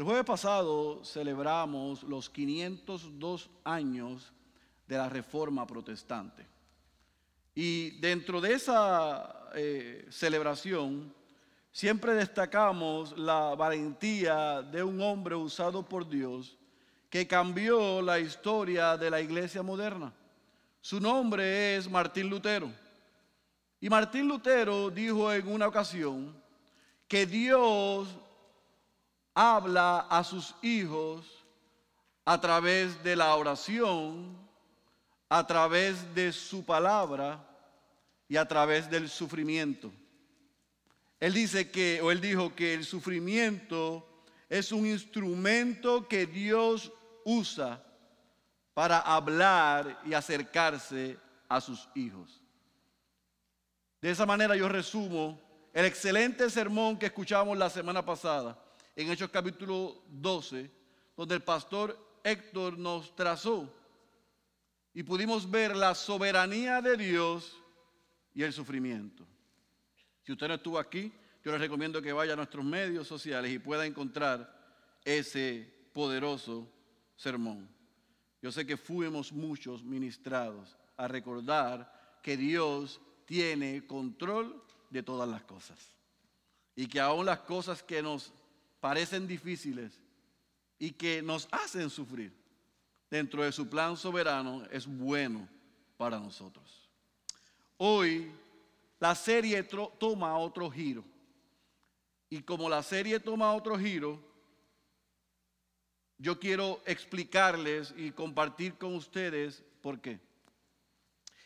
El jueves pasado celebramos los 502 años de la Reforma Protestante. Y dentro de esa eh, celebración siempre destacamos la valentía de un hombre usado por Dios que cambió la historia de la iglesia moderna. Su nombre es Martín Lutero. Y Martín Lutero dijo en una ocasión que Dios habla a sus hijos a través de la oración, a través de su palabra y a través del sufrimiento. Él dice que, o él dijo que el sufrimiento es un instrumento que Dios usa para hablar y acercarse a sus hijos. De esa manera yo resumo el excelente sermón que escuchamos la semana pasada en Hechos capítulo 12, donde el pastor Héctor nos trazó y pudimos ver la soberanía de Dios y el sufrimiento. Si usted no estuvo aquí, yo le recomiendo que vaya a nuestros medios sociales y pueda encontrar ese poderoso sermón. Yo sé que fuimos muchos ministrados a recordar que Dios tiene control de todas las cosas. Y que aún las cosas que nos parecen difíciles y que nos hacen sufrir, dentro de su plan soberano es bueno para nosotros. Hoy la serie toma otro giro. Y como la serie toma otro giro, yo quiero explicarles y compartir con ustedes por qué.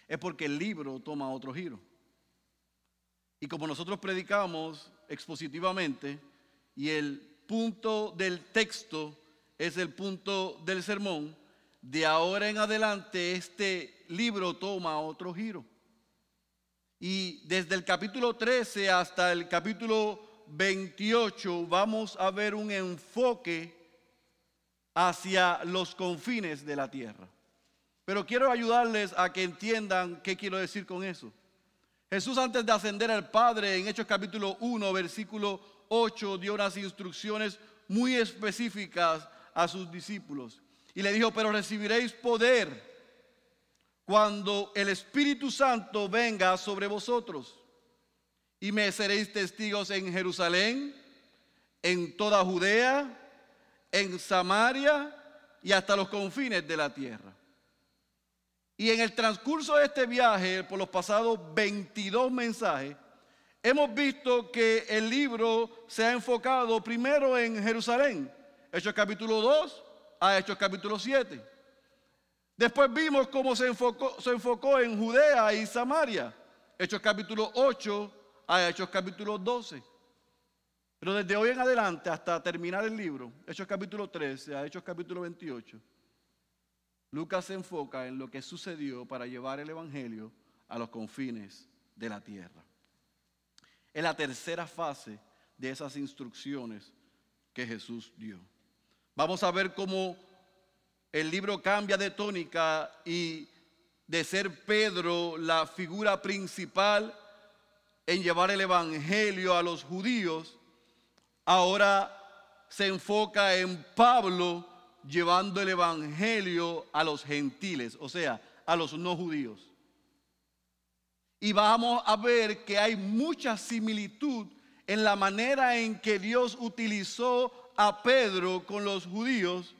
Es porque el libro toma otro giro. Y como nosotros predicamos expositivamente, y el punto del texto es el punto del sermón, de ahora en adelante este libro toma otro giro. Y desde el capítulo 13 hasta el capítulo 28 vamos a ver un enfoque hacia los confines de la tierra. Pero quiero ayudarles a que entiendan qué quiero decir con eso. Jesús antes de ascender al Padre en Hechos capítulo 1, versículo 8, dio unas instrucciones muy específicas a sus discípulos. Y le dijo, pero recibiréis poder cuando el Espíritu Santo venga sobre vosotros. Y me seréis testigos en Jerusalén, en toda Judea, en Samaria y hasta los confines de la tierra. Y en el transcurso de este viaje, por los pasados 22 mensajes, hemos visto que el libro se ha enfocado primero en Jerusalén, Hechos capítulo 2 a Hechos capítulo 7. Después vimos cómo se enfocó, se enfocó en Judea y Samaria, Hechos capítulo 8 a Hechos capítulo 12. Pero desde hoy en adelante hasta terminar el libro, Hechos capítulo 13 a Hechos capítulo 28, Lucas se enfoca en lo que sucedió para llevar el Evangelio a los confines de la tierra. Es la tercera fase de esas instrucciones que Jesús dio. Vamos a ver cómo el libro cambia de tónica y de ser Pedro la figura principal en llevar el Evangelio a los judíos, ahora se enfoca en Pablo llevando el Evangelio a los gentiles, o sea, a los no judíos. Y vamos a ver que hay mucha similitud en la manera en que Dios utilizó a Pedro con los judíos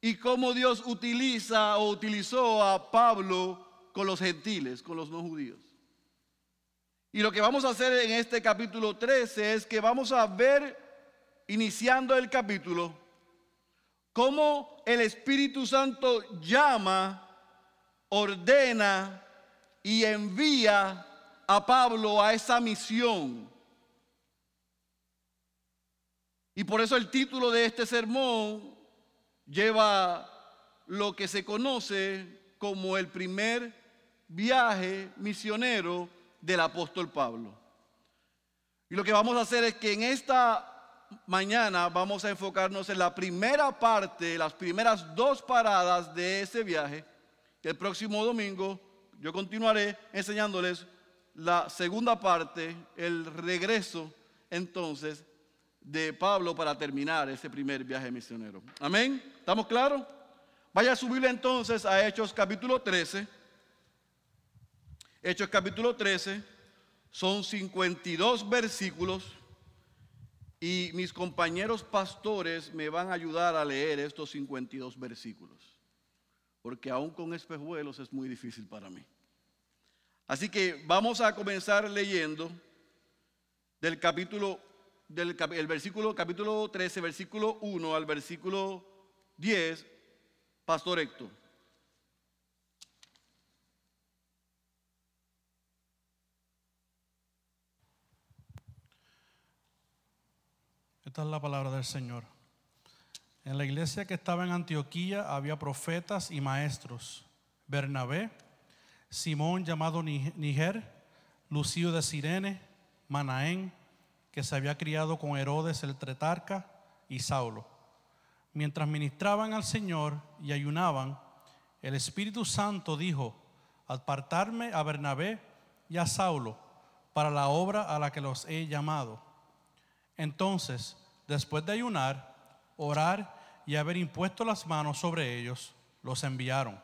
y cómo Dios utiliza o utilizó a Pablo con los gentiles, con los no judíos. Y lo que vamos a hacer en este capítulo 13 es que vamos a ver iniciando el capítulo, cómo el Espíritu Santo llama, ordena y envía a Pablo a esa misión. Y por eso el título de este sermón lleva lo que se conoce como el primer viaje misionero del apóstol Pablo. Y lo que vamos a hacer es que en esta mañana vamos a enfocarnos en la primera parte, las primeras dos paradas de ese viaje. El próximo domingo yo continuaré enseñándoles la segunda parte, el regreso entonces de Pablo para terminar ese primer viaje misionero. Amén. ¿Estamos claros? Vaya a subirle entonces a Hechos capítulo 13. Hechos capítulo 13 son 52 versículos y mis compañeros pastores me van a ayudar a leer estos 52 versículos, porque aún con espejuelos es muy difícil para mí. Así que vamos a comenzar leyendo del capítulo, del el versículo, capítulo 13, versículo 1 al versículo 10, Pastor Héctor. Esta es la palabra del Señor. En la iglesia que estaba en Antioquía había profetas y maestros. Bernabé, Simón llamado Niger, Lucio de Sirene, Manaén, que se había criado con Herodes el Tretarca, y Saulo. Mientras ministraban al Señor y ayunaban, el Espíritu Santo dijo, apartarme a Bernabé y a Saulo para la obra a la que los he llamado. Entonces, después de ayunar, orar y haber impuesto las manos sobre ellos, los enviaron.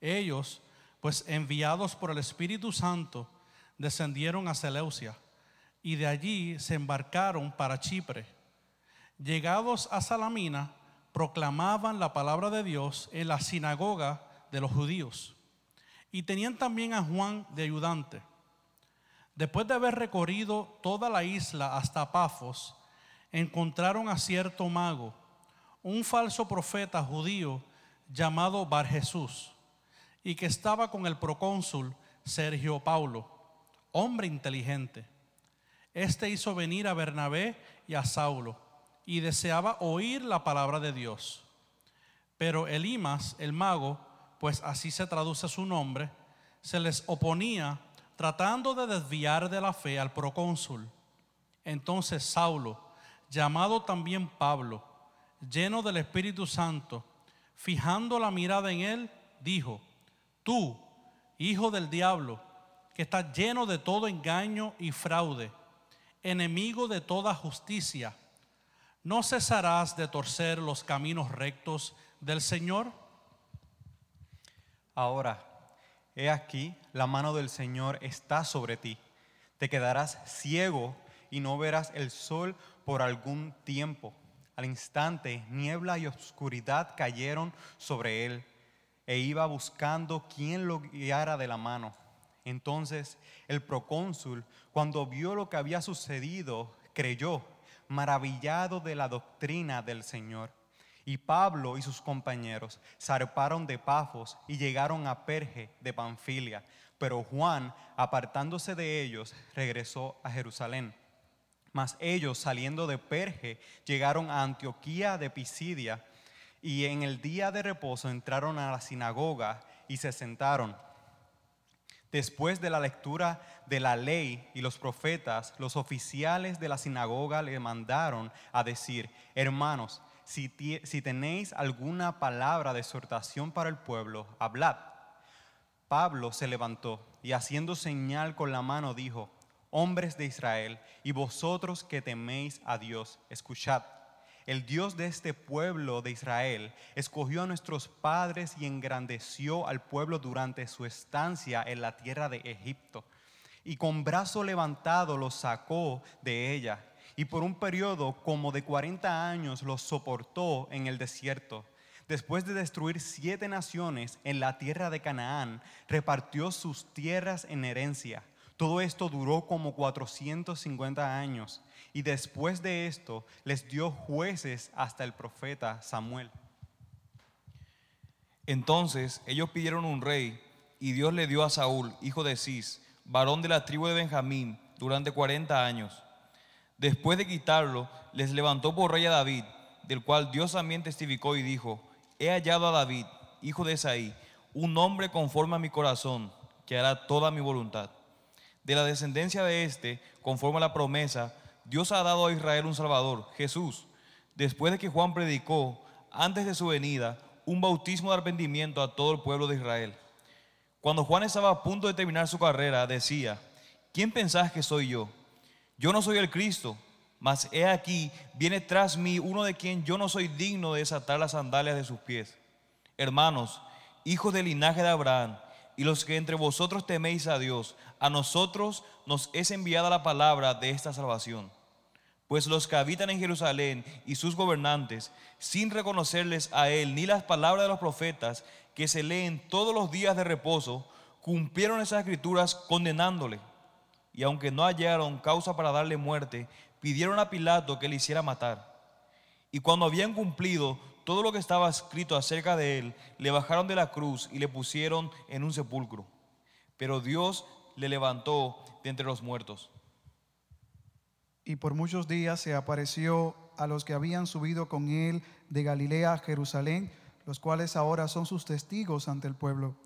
Ellos, pues enviados por el Espíritu Santo, descendieron a Seleucia y de allí se embarcaron para Chipre. Llegados a Salamina, proclamaban la palabra de Dios en la sinagoga de los judíos. Y tenían también a Juan de ayudante. Después de haber recorrido toda la isla hasta Pafos, encontraron a cierto mago, un falso profeta judío llamado Bar Jesús, y que estaba con el procónsul Sergio Paulo, hombre inteligente. Este hizo venir a Bernabé y a Saulo, y deseaba oír la palabra de Dios. Pero Elimas, el mago, pues así se traduce su nombre, se les oponía tratando de desviar de la fe al procónsul. Entonces Saulo, llamado también Pablo, lleno del Espíritu Santo, fijando la mirada en él, dijo, tú, hijo del diablo, que estás lleno de todo engaño y fraude, enemigo de toda justicia, ¿no cesarás de torcer los caminos rectos del Señor? Ahora, He aquí, la mano del Señor está sobre ti. Te quedarás ciego y no verás el sol por algún tiempo. Al instante, niebla y oscuridad cayeron sobre él, e iba buscando quien lo guiara de la mano. Entonces el procónsul, cuando vio lo que había sucedido, creyó, maravillado de la doctrina del Señor. Y Pablo y sus compañeros zarparon de Pafos y llegaron a Perge de Panfilia. Pero Juan, apartándose de ellos, regresó a Jerusalén. Mas ellos, saliendo de Perge, llegaron a Antioquía de Pisidia y en el día de reposo entraron a la sinagoga y se sentaron. Después de la lectura de la ley y los profetas, los oficiales de la sinagoga le mandaron a decir, hermanos, si, tenéis alguna palabra de exhortación para el pueblo, hablad. Pablo se levantó y haciendo señal con la mano dijo, hombres de Israel, y vosotros que teméis a Dios, escuchad. El Dios de este pueblo de Israel escogió a nuestros padres y engrandeció al pueblo durante su estancia en la tierra de Egipto. Y con brazo levantado los sacó de ella y por un periodo como de 40 años los soportó en el desierto. Después de destruir siete naciones en la tierra de Canaán, repartió sus tierras en herencia. Todo esto duró como 450 años y después de esto les dio jueces hasta el profeta Samuel. Entonces ellos pidieron un rey y Dios le dio a Saúl, hijo de Cis, varón de la tribu de Benjamín, durante 40 años. Después de quitarlo, les levantó por rey a David, del cual Dios también testificó y dijo, he hallado a David, hijo de Esaí, un hombre conforme a mi corazón, que hará toda mi voluntad. De la descendencia de éste, conforme a la promesa, Dios ha dado a Israel un Salvador, Jesús, después de que Juan predicó, antes de su venida, un bautismo de arrepentimiento a todo el pueblo de Israel. Cuando Juan estaba a punto de terminar su carrera, decía, ¿quién pensás que soy yo? Yo no soy el Cristo, Mas he aquí, viene tras mí uno de quien yo no soy digno de desatar las sandalias de sus pies. Hermanos, hijos del linaje de Abraham, y los que entre vosotros teméis a Dios, a nosotros nos es enviada la palabra de esta salvación. Pues los que habitan en Jerusalén y sus gobernantes, sin reconocerles a Él ni las palabras de los profetas que se leen todos los días de reposo, cumplieron esas escrituras condenándole. Y aunque no hallaron causa para darle muerte, pidieron a Pilato que le hiciera matar. Y cuando habían cumplido todo lo que estaba escrito acerca de él, le bajaron de la cruz y le pusieron en un sepulcro. Pero Dios le levantó de entre los muertos. Y por muchos días se apareció a los que habían subido con él de Galilea a Jerusalén, los cuales ahora son sus testigos ante el pueblo.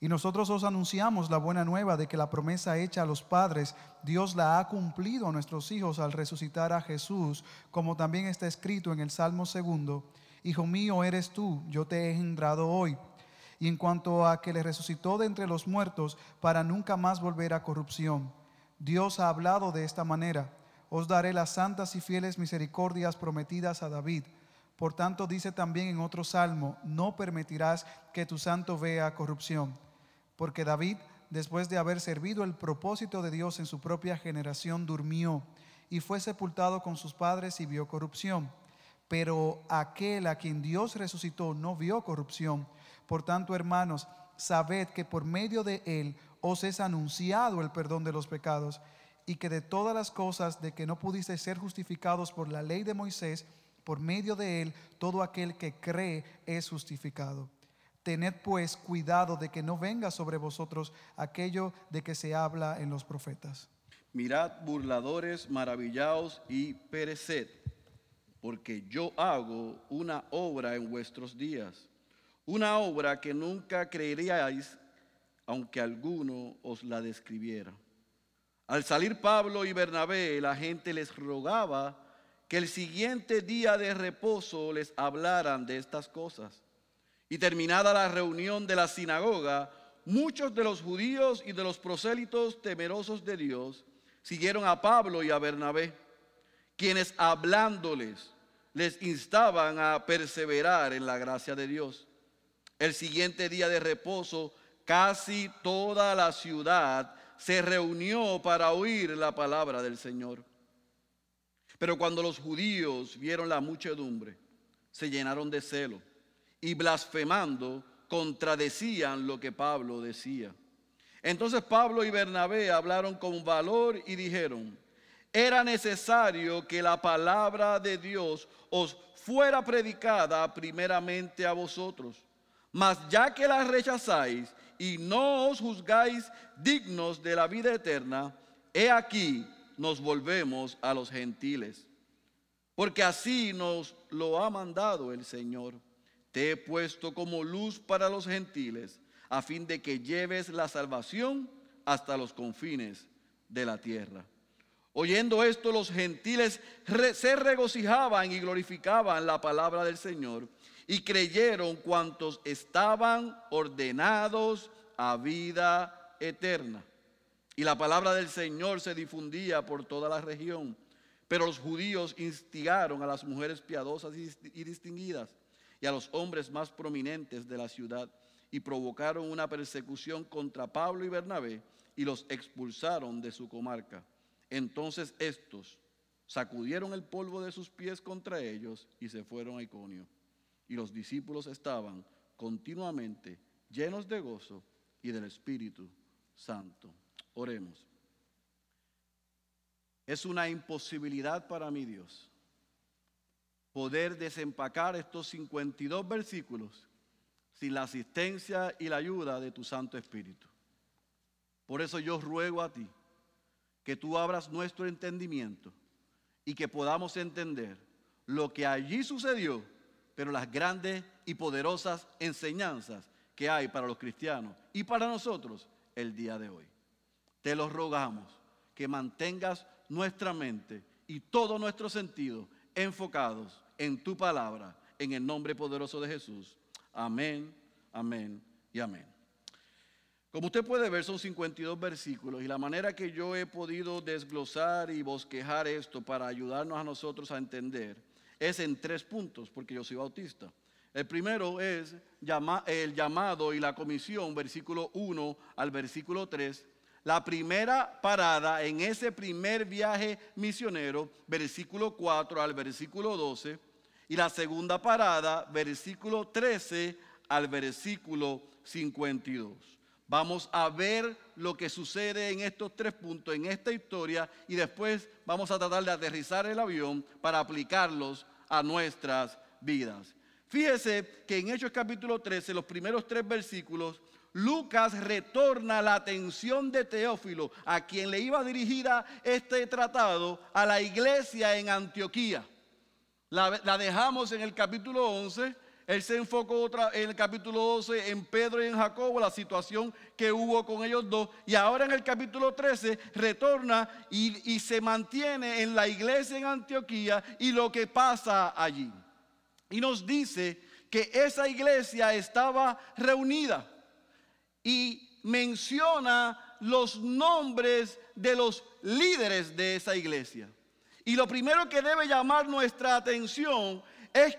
Y nosotros os anunciamos la buena nueva de que la promesa hecha a los padres, Dios la ha cumplido a nuestros hijos al resucitar a Jesús, como también está escrito en el Salmo segundo, Hijo mío eres tú, yo te he engendrado hoy. Y en cuanto a que le resucitó de entre los muertos para nunca más volver a corrupción, Dios ha hablado de esta manera, os daré las santas y fieles misericordias prometidas a David. Por tanto dice también en otro salmo, no permitirás que tu santo vea corrupción porque David, después de haber servido el propósito de Dios en su propia generación, durmió y fue sepultado con sus padres y vio corrupción. Pero aquel a quien Dios resucitó no vio corrupción. Por tanto, hermanos, sabed que por medio de él os es anunciado el perdón de los pecados y que de todas las cosas de que no pudiste ser justificados por la ley de Moisés, por medio de él todo aquel que cree es justificado. Tened pues cuidado de que no venga sobre vosotros aquello de que se habla en los profetas. Mirad, burladores, maravillaos y pereced, porque yo hago una obra en vuestros días, una obra que nunca creeríais, aunque alguno os la describiera. Al salir Pablo y Bernabé, la gente les rogaba que el siguiente día de reposo les hablaran de estas cosas. Y terminada la reunión de la sinagoga, muchos de los judíos y de los prosélitos temerosos de Dios siguieron a Pablo y a Bernabé, quienes hablándoles les instaban a perseverar en la gracia de Dios. El siguiente día de reposo, casi toda la ciudad se reunió para oír la palabra del Señor. Pero cuando los judíos vieron la muchedumbre, se llenaron de celo y blasfemando contradecían lo que Pablo decía. Entonces Pablo y Bernabé hablaron con valor y dijeron, era necesario que la palabra de Dios os fuera predicada primeramente a vosotros. Mas ya que la rechazáis y no os juzgáis dignos de la vida eterna, he aquí nos volvemos a los gentiles. Porque así nos lo ha mandado el Señor. Te he puesto como luz para los gentiles, a fin de que lleves la salvación hasta los confines de la tierra. Oyendo esto, los gentiles se regocijaban y glorificaban la palabra del Señor y creyeron cuantos estaban ordenados a vida eterna. Y la palabra del Señor se difundía por toda la región. Pero los judíos instigaron a las mujeres piadosas y distinguidas y a los hombres más prominentes de la ciudad y provocaron una persecución contra Pablo y Bernabé y los expulsaron de su comarca. Entonces estos sacudieron el polvo de sus pies contra ellos y se fueron a Iconio. Y los discípulos estaban continuamente llenos de gozo y del Espíritu Santo. Oremos. Es una imposibilidad para mi Dios poder desempacar estos 52 versículos sin la asistencia y la ayuda de tu Santo Espíritu. Por eso yo ruego a ti que tú abras nuestro entendimiento y que podamos entender lo que allí sucedió, pero las grandes y poderosas enseñanzas que hay para los cristianos y para nosotros el día de hoy. Te lo rogamos que mantengas nuestra mente y todo nuestro sentido enfocados en tu palabra, en el nombre poderoso de Jesús. Amén, amén y amén. Como usted puede ver, son 52 versículos y la manera que yo he podido desglosar y bosquejar esto para ayudarnos a nosotros a entender es en tres puntos, porque yo soy bautista. El primero es el llamado y la comisión, versículo 1 al versículo 3. La primera parada en ese primer viaje misionero, versículo 4 al versículo 12. Y la segunda parada, versículo 13 al versículo 52. Vamos a ver lo que sucede en estos tres puntos, en esta historia, y después vamos a tratar de aterrizar el avión para aplicarlos a nuestras vidas. Fíjese que en Hechos capítulo 13, los primeros tres versículos, Lucas retorna la atención de Teófilo, a quien le iba dirigida este tratado, a la iglesia en Antioquía. La, la dejamos en el capítulo 11 él se enfocó otra, en el capítulo 12 en Pedro y en Jacobo, la situación que hubo con ellos dos. Y ahora en el capítulo 13 retorna y, y se mantiene en la iglesia en Antioquía y lo que pasa allí. Y nos dice que esa iglesia estaba reunida y menciona los nombres de los líderes de esa iglesia. Y lo primero que debe llamar nuestra atención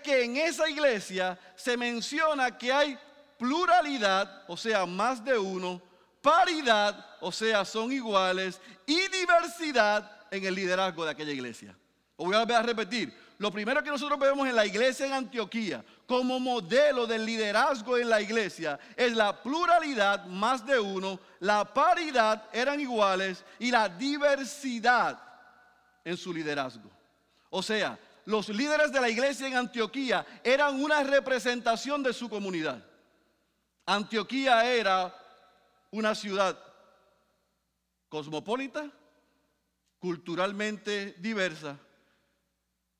que en esa iglesia se menciona que hay pluralidad, o sea, más de uno, paridad, o sea, son iguales, y diversidad en el liderazgo de aquella iglesia. voy a repetir. Lo primero que nosotros vemos en la iglesia en Antioquía como modelo del liderazgo en la iglesia es la pluralidad, más de uno, la paridad eran iguales y la diversidad en su liderazgo. O sea, los líderes de la iglesia en Antioquía eran una representación de su comunidad. Antioquía era una ciudad cosmopolita, culturalmente diversa.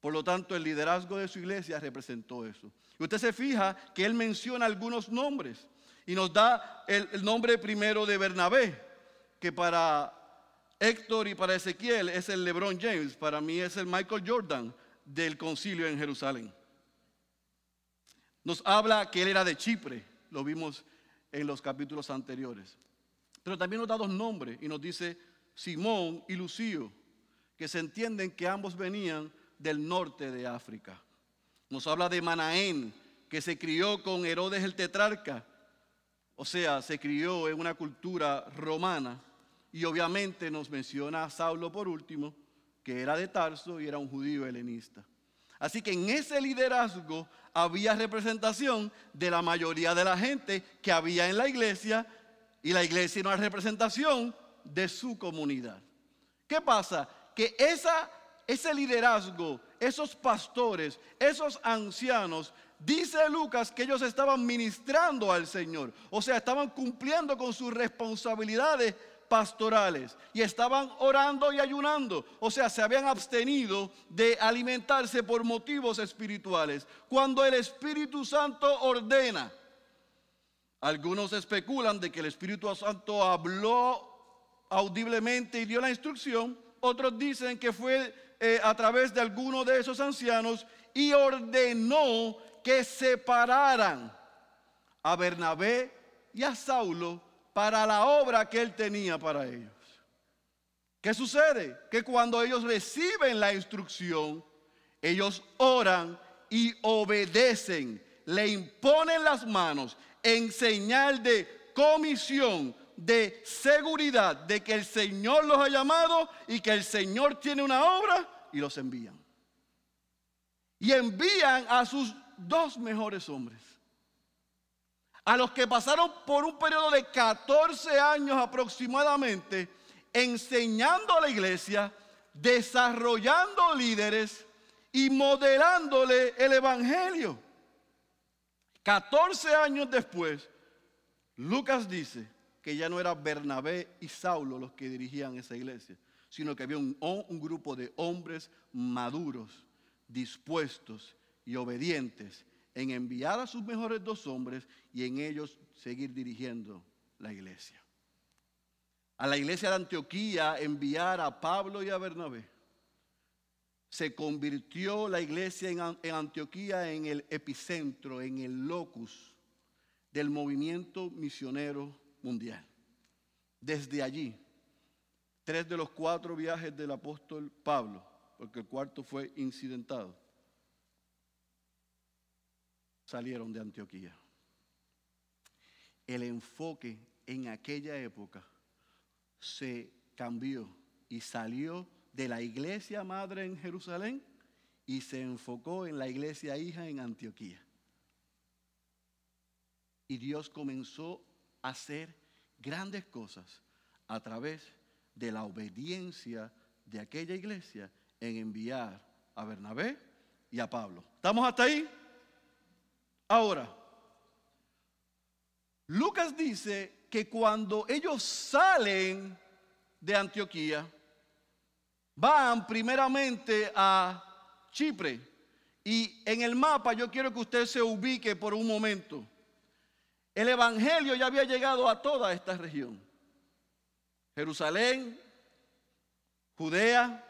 Por lo tanto, el liderazgo de su iglesia representó eso. Y usted se fija que él menciona algunos nombres y nos da el, el nombre primero de Bernabé, que para Héctor y para Ezequiel es el LeBron James, para mí es el Michael Jordan, del concilio en Jerusalén. Nos habla que él era de Chipre, lo vimos en los capítulos anteriores. Pero también nos da dos nombres y nos dice Simón y Lucio, que se entienden que ambos venían del norte de África. Nos habla de Manaén, que se crió con Herodes el tetrarca, o sea, se crió en una cultura romana. Y obviamente nos menciona a Saulo por último, que era de Tarso y era un judío helenista. Así que en ese liderazgo había representación de la mayoría de la gente que había en la iglesia y la iglesia era representación de su comunidad. ¿Qué pasa? Que esa, ese liderazgo, esos pastores, esos ancianos, dice Lucas que ellos estaban ministrando al Señor, o sea, estaban cumpliendo con sus responsabilidades pastorales y estaban orando y ayunando, o sea, se habían abstenido de alimentarse por motivos espirituales. Cuando el Espíritu Santo ordena, algunos especulan de que el Espíritu Santo habló audiblemente y dio la instrucción, otros dicen que fue eh, a través de alguno de esos ancianos y ordenó que separaran a Bernabé y a Saulo para la obra que él tenía para ellos. ¿Qué sucede? Que cuando ellos reciben la instrucción, ellos oran y obedecen, le imponen las manos en señal de comisión, de seguridad, de que el Señor los ha llamado y que el Señor tiene una obra y los envían. Y envían a sus dos mejores hombres a los que pasaron por un periodo de 14 años aproximadamente enseñando a la iglesia, desarrollando líderes y modelándole el Evangelio. 14 años después, Lucas dice que ya no era Bernabé y Saulo los que dirigían esa iglesia, sino que había un, un grupo de hombres maduros, dispuestos y obedientes en enviar a sus mejores dos hombres y en ellos seguir dirigiendo la iglesia. A la iglesia de Antioquía enviar a Pablo y a Bernabé. Se convirtió la iglesia en Antioquía en el epicentro, en el locus del movimiento misionero mundial. desde allí, tres de los cuatro viajes del apóstol Pablo, porque el cuarto fue incidentado, salieron de Antioquía. El enfoque en aquella época se cambió y salió de la iglesia madre en Jerusalén y se enfocó en la iglesia hija en Antioquía. Y Dios comenzó a hacer grandes cosas a través de la obediencia de aquella iglesia en enviar a Bernabé y a Pablo. ¿Estamos hasta ahí? Ahora, Lucas dice que cuando ellos salen de Antioquía, van primeramente a Chipre. Y en el mapa yo quiero que usted se ubique por un momento. El Evangelio ya había llegado a toda esta región. Jerusalén, Judea,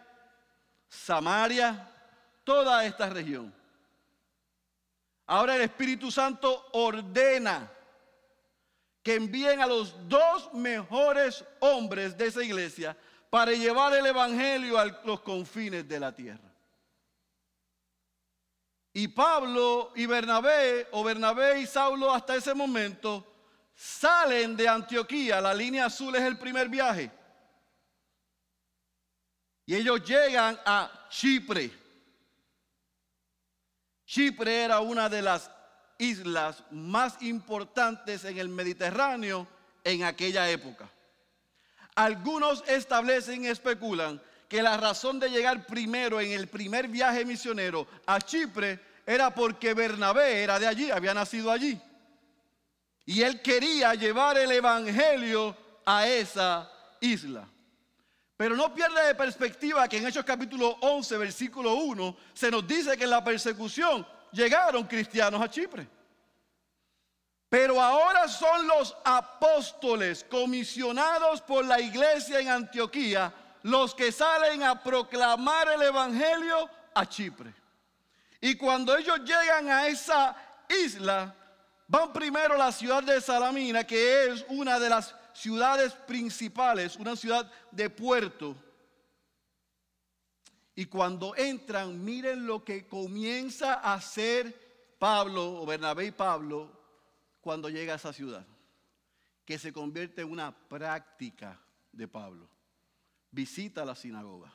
Samaria, toda esta región. Ahora el Espíritu Santo ordena que envíen a los dos mejores hombres de esa iglesia para llevar el Evangelio a los confines de la tierra. Y Pablo y Bernabé, o Bernabé y Saulo hasta ese momento, salen de Antioquía. La línea azul es el primer viaje. Y ellos llegan a Chipre. Chipre era una de las islas más importantes en el Mediterráneo en aquella época. Algunos establecen y especulan que la razón de llegar primero en el primer viaje misionero a Chipre era porque Bernabé era de allí, había nacido allí. Y él quería llevar el Evangelio a esa isla. Pero no pierda de perspectiva que en Hechos capítulo 11, versículo 1, se nos dice que en la persecución llegaron cristianos a Chipre. Pero ahora son los apóstoles comisionados por la iglesia en Antioquía los que salen a proclamar el Evangelio a Chipre. Y cuando ellos llegan a esa isla, van primero a la ciudad de Salamina, que es una de las ciudades principales, una ciudad de puerto. Y cuando entran, miren lo que comienza a hacer Pablo, o Bernabé y Pablo, cuando llega a esa ciudad, que se convierte en una práctica de Pablo. Visita la sinagoga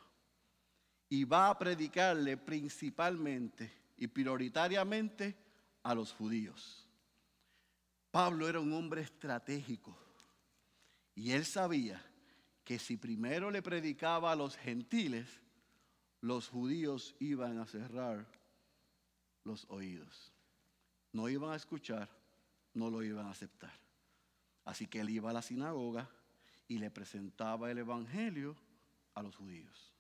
y va a predicarle principalmente y prioritariamente a los judíos. Pablo era un hombre estratégico y él sabía que si primero le predicaba a los gentiles, los judíos iban a cerrar los oídos. No iban a escuchar, no lo iban a aceptar. Así que él iba a la sinagoga y le presentaba el Evangelio a los judíos.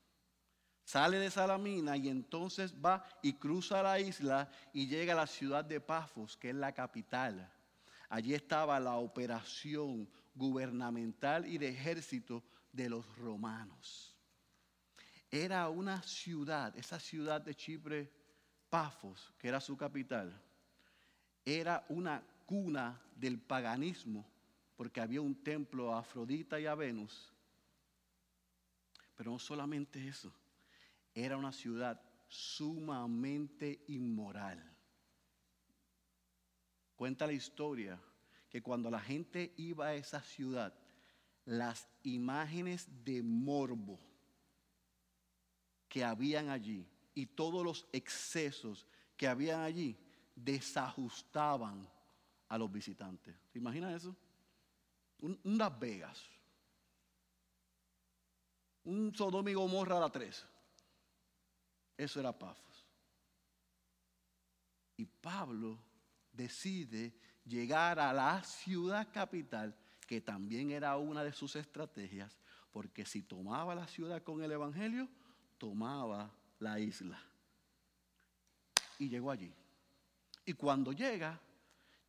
Sale de Salamina y entonces va y cruza la isla y llega a la ciudad de Pafos, que es la capital. Allí estaba la operación gubernamental y de ejército de los romanos. Era una ciudad, esa ciudad de Chipre, Pafos, que era su capital, era una cuna del paganismo, porque había un templo a Afrodita y a Venus. Pero no solamente eso, era una ciudad sumamente inmoral. Cuenta la historia que cuando la gente iba a esa ciudad, las imágenes de morbo que habían allí y todos los excesos que habían allí desajustaban a los visitantes. ¿Se imagina eso? Un, Las Vegas. Un Sodoma y Gomorra a la 3. Eso era Pafos. Y Pablo decide llegar a la ciudad capital, que también era una de sus estrategias, porque si tomaba la ciudad con el Evangelio, tomaba la isla. Y llegó allí. Y cuando llega,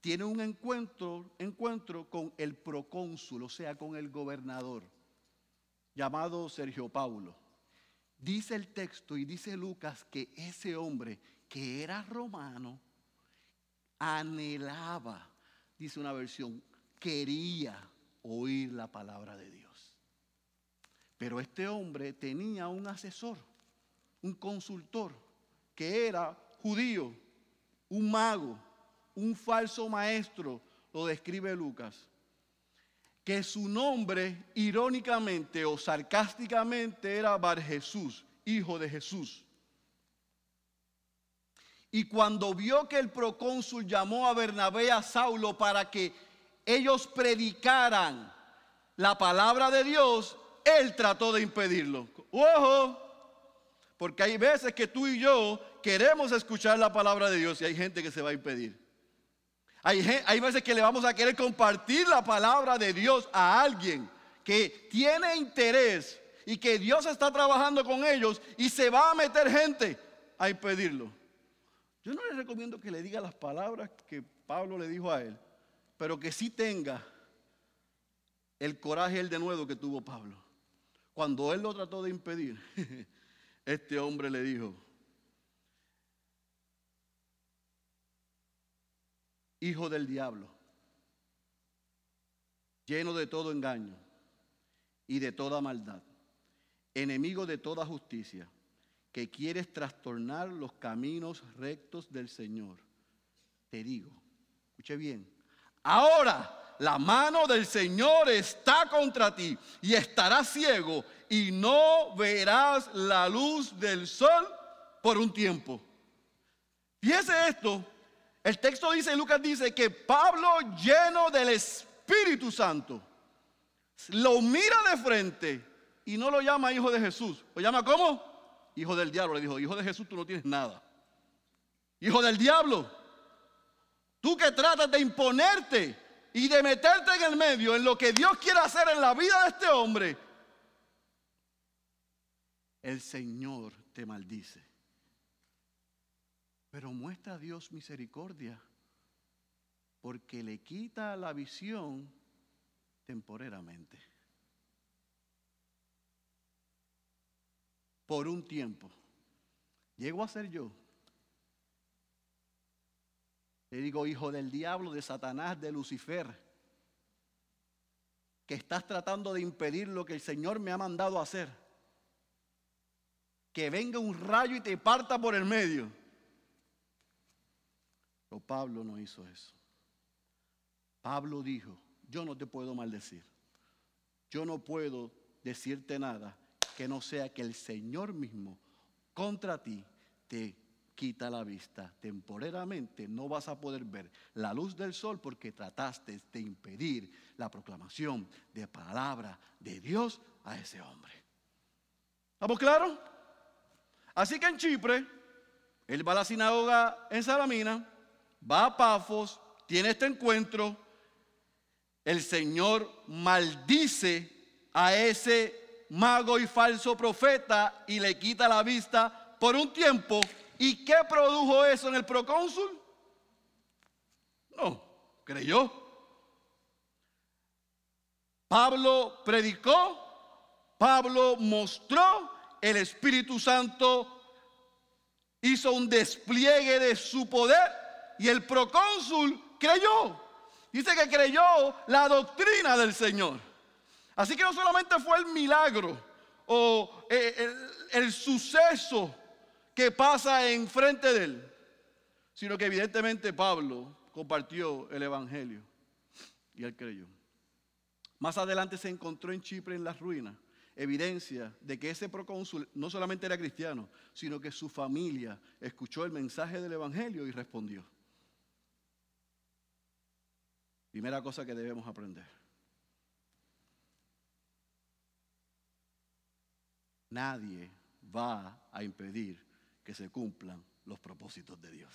tiene un encuentro, encuentro con el procónsul, o sea, con el gobernador, llamado Sergio Paulo. Dice el texto y dice Lucas que ese hombre que era romano anhelaba, dice una versión, quería oír la palabra de Dios. Pero este hombre tenía un asesor, un consultor, que era judío, un mago, un falso maestro, lo describe Lucas, que su nombre irónicamente o sarcásticamente era Bar Jesús, hijo de Jesús. Y cuando vio que el procónsul llamó a Bernabé y a Saulo para que ellos predicaran la palabra de Dios, él trató de impedirlo. ¡Ojo! Porque hay veces que tú y yo queremos escuchar la palabra de Dios y hay gente que se va a impedir. Hay, hay veces que le vamos a querer compartir la palabra de Dios a alguien que tiene interés y que Dios está trabajando con ellos y se va a meter gente a impedirlo. Yo no le recomiendo que le diga las palabras que Pablo le dijo a él, pero que sí tenga el coraje el denuedo que tuvo Pablo. Cuando él lo trató de impedir, este hombre le dijo, hijo del diablo, lleno de todo engaño y de toda maldad, enemigo de toda justicia que quieres trastornar los caminos rectos del Señor. Te digo, escuche bien, ahora la mano del Señor está contra ti y estarás ciego y no verás la luz del sol por un tiempo. Fíjese esto, el texto dice, Lucas dice que Pablo lleno del Espíritu Santo lo mira de frente y no lo llama hijo de Jesús. ¿Lo llama cómo? Hijo del diablo, le dijo, hijo de Jesús, tú no tienes nada. Hijo del diablo, tú que tratas de imponerte y de meterte en el medio en lo que Dios quiere hacer en la vida de este hombre, el Señor te maldice. Pero muestra a Dios misericordia porque le quita la visión temporeramente. Por un tiempo. Llego a ser yo. Le digo, hijo del diablo, de Satanás, de Lucifer, que estás tratando de impedir lo que el Señor me ha mandado hacer. Que venga un rayo y te parta por el medio. Pero Pablo no hizo eso. Pablo dijo, yo no te puedo maldecir. Yo no puedo decirte nada que no sea que el Señor mismo contra ti te quita la vista. Temporeramente no vas a poder ver la luz del sol porque trataste de impedir la proclamación de palabra de Dios a ese hombre. ¿Estamos claros? Así que en Chipre, él va a la sinagoga en Salamina, va a Pafos, tiene este encuentro, el Señor maldice a ese mago y falso profeta y le quita la vista por un tiempo. ¿Y qué produjo eso en el procónsul? No, creyó. Pablo predicó, Pablo mostró, el Espíritu Santo hizo un despliegue de su poder y el procónsul creyó. Dice que creyó la doctrina del Señor. Así que no solamente fue el milagro o eh, el, suceso que pasa enfrente de él, sino que evidentemente Pablo compartió el Evangelio y él creyó. Más adelante se encontró en Chipre en las ruinas evidencia de que ese procónsul no solamente era cristiano, sino que su familia escuchó el mensaje del Evangelio y respondió. Primera cosa que debemos aprender. Nadie va a impedir que se cumplan los propósitos de Dios.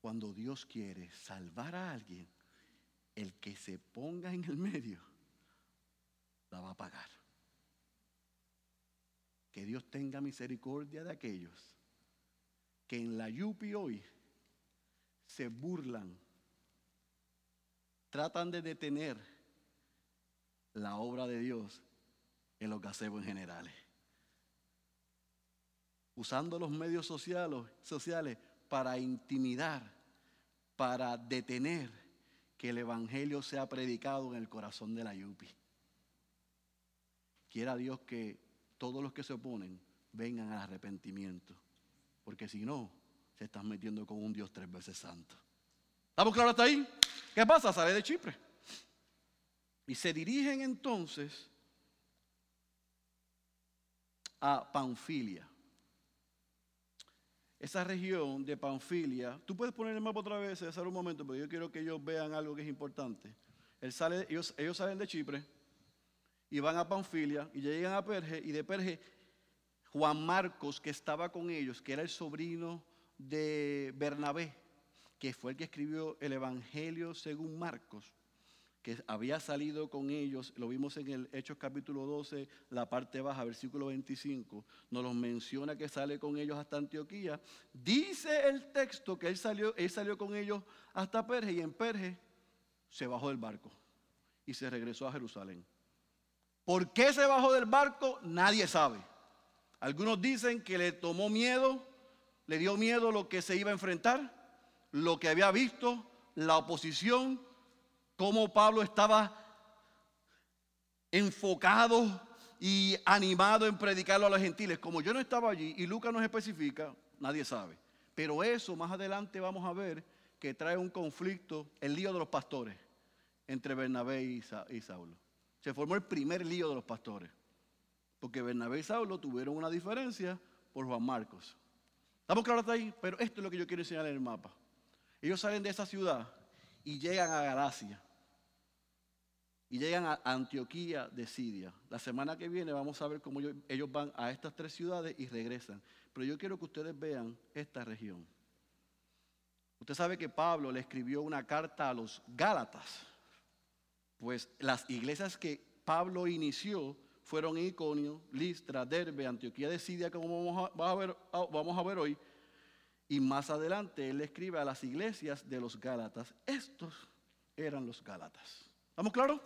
Cuando Dios quiere salvar a alguien, el que se ponga en el medio la va a pagar. Que Dios tenga misericordia de aquellos que en la Yupi hoy se burlan, tratan de detener la obra de Dios en los gazebos en generales. Usando los medios sociales, para intimidar, para detener que el Evangelio sea predicado en el corazón de la Yupi. Quiera Dios que todos los que se oponen vengan al arrepentimiento. Porque si no, se están metiendo con un Dios tres veces santo. ¿Estamos claros hasta ahí? ¿Qué pasa? Sale de Chipre. Y se dirigen entonces a Panfilia. Esa región de Panfilia, tú puedes poner el mapa otra vez, César, un momento, pero yo quiero que ellos vean algo que es importante. ellos, ellos salen de Chipre y van a Panfilia y llegan a Perge y de Perge Juan Marcos, que estaba con ellos, que era el sobrino de Bernabé, que fue el que escribió el Evangelio según Marcos, que había salido con ellos, lo vimos en el Hechos capítulo 12, la parte baja, versículo 25, nos los menciona que sale con ellos hasta Antioquía. Dice el texto que él salió, él salió con ellos hasta Perge y en Perge se bajó del barco y se regresó a Jerusalén. ¿Por qué se bajó del barco? Nadie sabe. Algunos dicen que le tomó miedo, le dio miedo lo que se iba a enfrentar, lo que había visto, la oposición, cómo Pablo estaba enfocado y animado en predicarlo a los gentiles. Como yo no estaba allí y Lucas nos especifica, nadie sabe. Pero eso más adelante vamos a ver que trae un conflicto, el lío de los pastores entre Bernabé y Saulo. Se formó el primer lío de los pastores. Porque Bernabé y Saulo tuvieron una diferencia por Juan Marcos. ¿Estamos claros hasta ahí? Pero esto es lo que yo quiero enseñar en el mapa. Ellos salen de esa ciudad y llegan a Galacia. Y llegan a Antioquía de Siria. La semana que viene vamos a ver cómo ellos van a estas tres ciudades y regresan. Pero yo quiero que ustedes vean esta región. Usted sabe que Pablo le escribió una carta a los Gálatas. Pues las iglesias que Pablo inició fueron Iconio, Listra, Derbe, Antioquía de Siria, como vamos a, ver, vamos a ver hoy. Y más adelante él escribe a las iglesias de los Gálatas. Estos eran los Gálatas. ¿Estamos claros?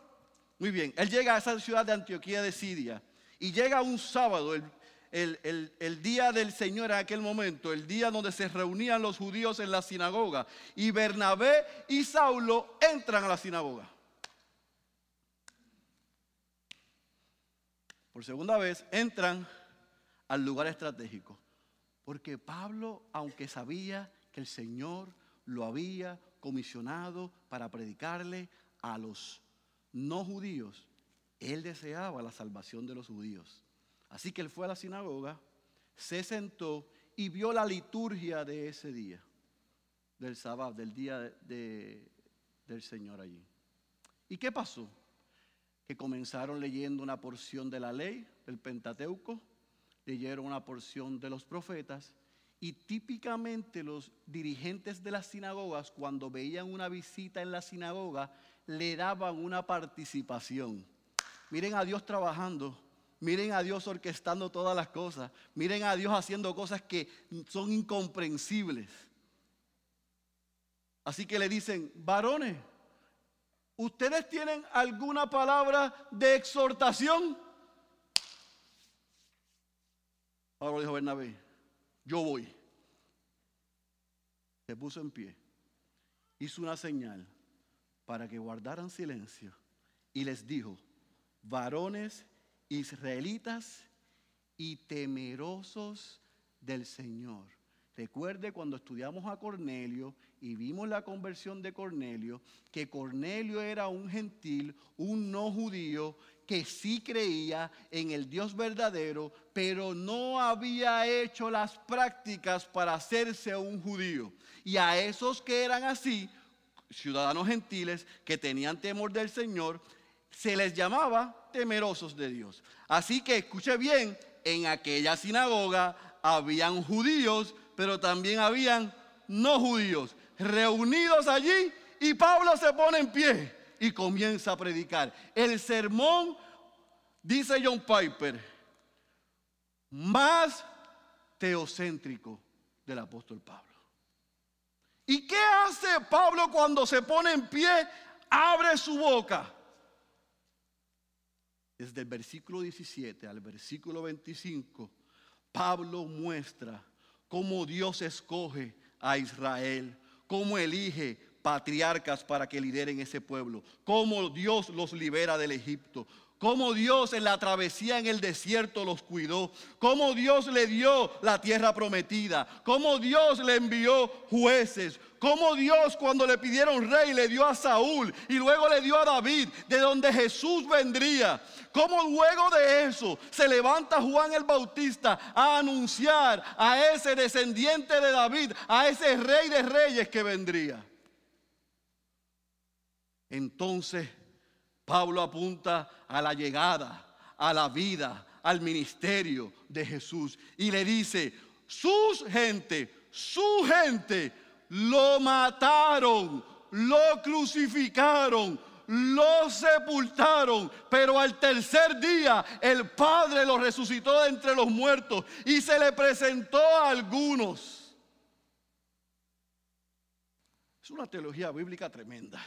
Muy bien. Él llega a esa ciudad de Antioquía de Siria y llega un sábado, el, el, día del Señor en aquel momento, el día donde se reunían los judíos en la sinagoga. Y Bernabé y Saulo entran a la sinagoga. por segunda vez, entran al lugar estratégico. Porque Pablo, aunque sabía que el Señor lo había comisionado para predicarle a los no judíos, él deseaba la salvación de los judíos. Así que él fue a la sinagoga, se sentó y vio la liturgia de ese día, del sábado, del día del Señor allí. ¿Y qué pasó? que comenzaron leyendo una porción de la ley, del Pentateuco, leyeron una porción de los profetas y típicamente los dirigentes de las sinagogas cuando veían una visita en la sinagoga le daban una participación. Miren a Dios trabajando, miren a Dios orquestando todas las cosas, miren a Dios haciendo cosas que son incomprensibles. Así que le dicen, varones, ¿Ustedes tienen alguna palabra de exhortación? Ahora dijo Bernabé, yo voy. Se puso en pie, hizo una señal para que guardaran silencio y les dijo, varones israelitas y temerosos del Señor. Recuerde cuando estudiamos a Cornelio y vimos la conversión de Cornelio, que Cornelio era un gentil, un no judío, que sí creía en el Dios verdadero, pero no había hecho las prácticas para hacerse un judío. Y a esos que eran así, ciudadanos gentiles, que tenían temor del Señor, se les llamaba temerosos de Dios. Así que escuche bien, en aquella sinagoga habían judíos, pero también habían no judíos reunidos allí y Pablo se pone en pie y comienza a predicar. El sermón, dice John Piper, más teocéntrico del apóstol Pablo. ¿Y qué hace Pablo cuando se pone en pie? Abre su boca. Desde el versículo 17 al versículo 25, Pablo muestra cómo Dios escoge a Israel cómo elige patriarcas para que lideren ese pueblo. Cómo Dios los libera del Egipto. Cómo Dios en la travesía en el desierto los cuidó. Cómo Dios le dio la tierra prometida. Cómo Dios le envió jueces. Cómo Dios cuando le pidieron rey le dio a Saúl y luego le dio a David, de donde Jesús vendría. Cómo luego de eso se levanta Juan el Bautista a anunciar a ese descendiente de David, a ese rey de reyes que vendría. Entonces Pablo apunta a la llegada, a la vida, al ministerio de Jesús y le dice, sus gente, su gente lo mataron, lo crucificaron, lo sepultaron, pero al tercer día el Padre lo resucitó de entre los muertos y se le presentó a algunos. Es una teología bíblica tremenda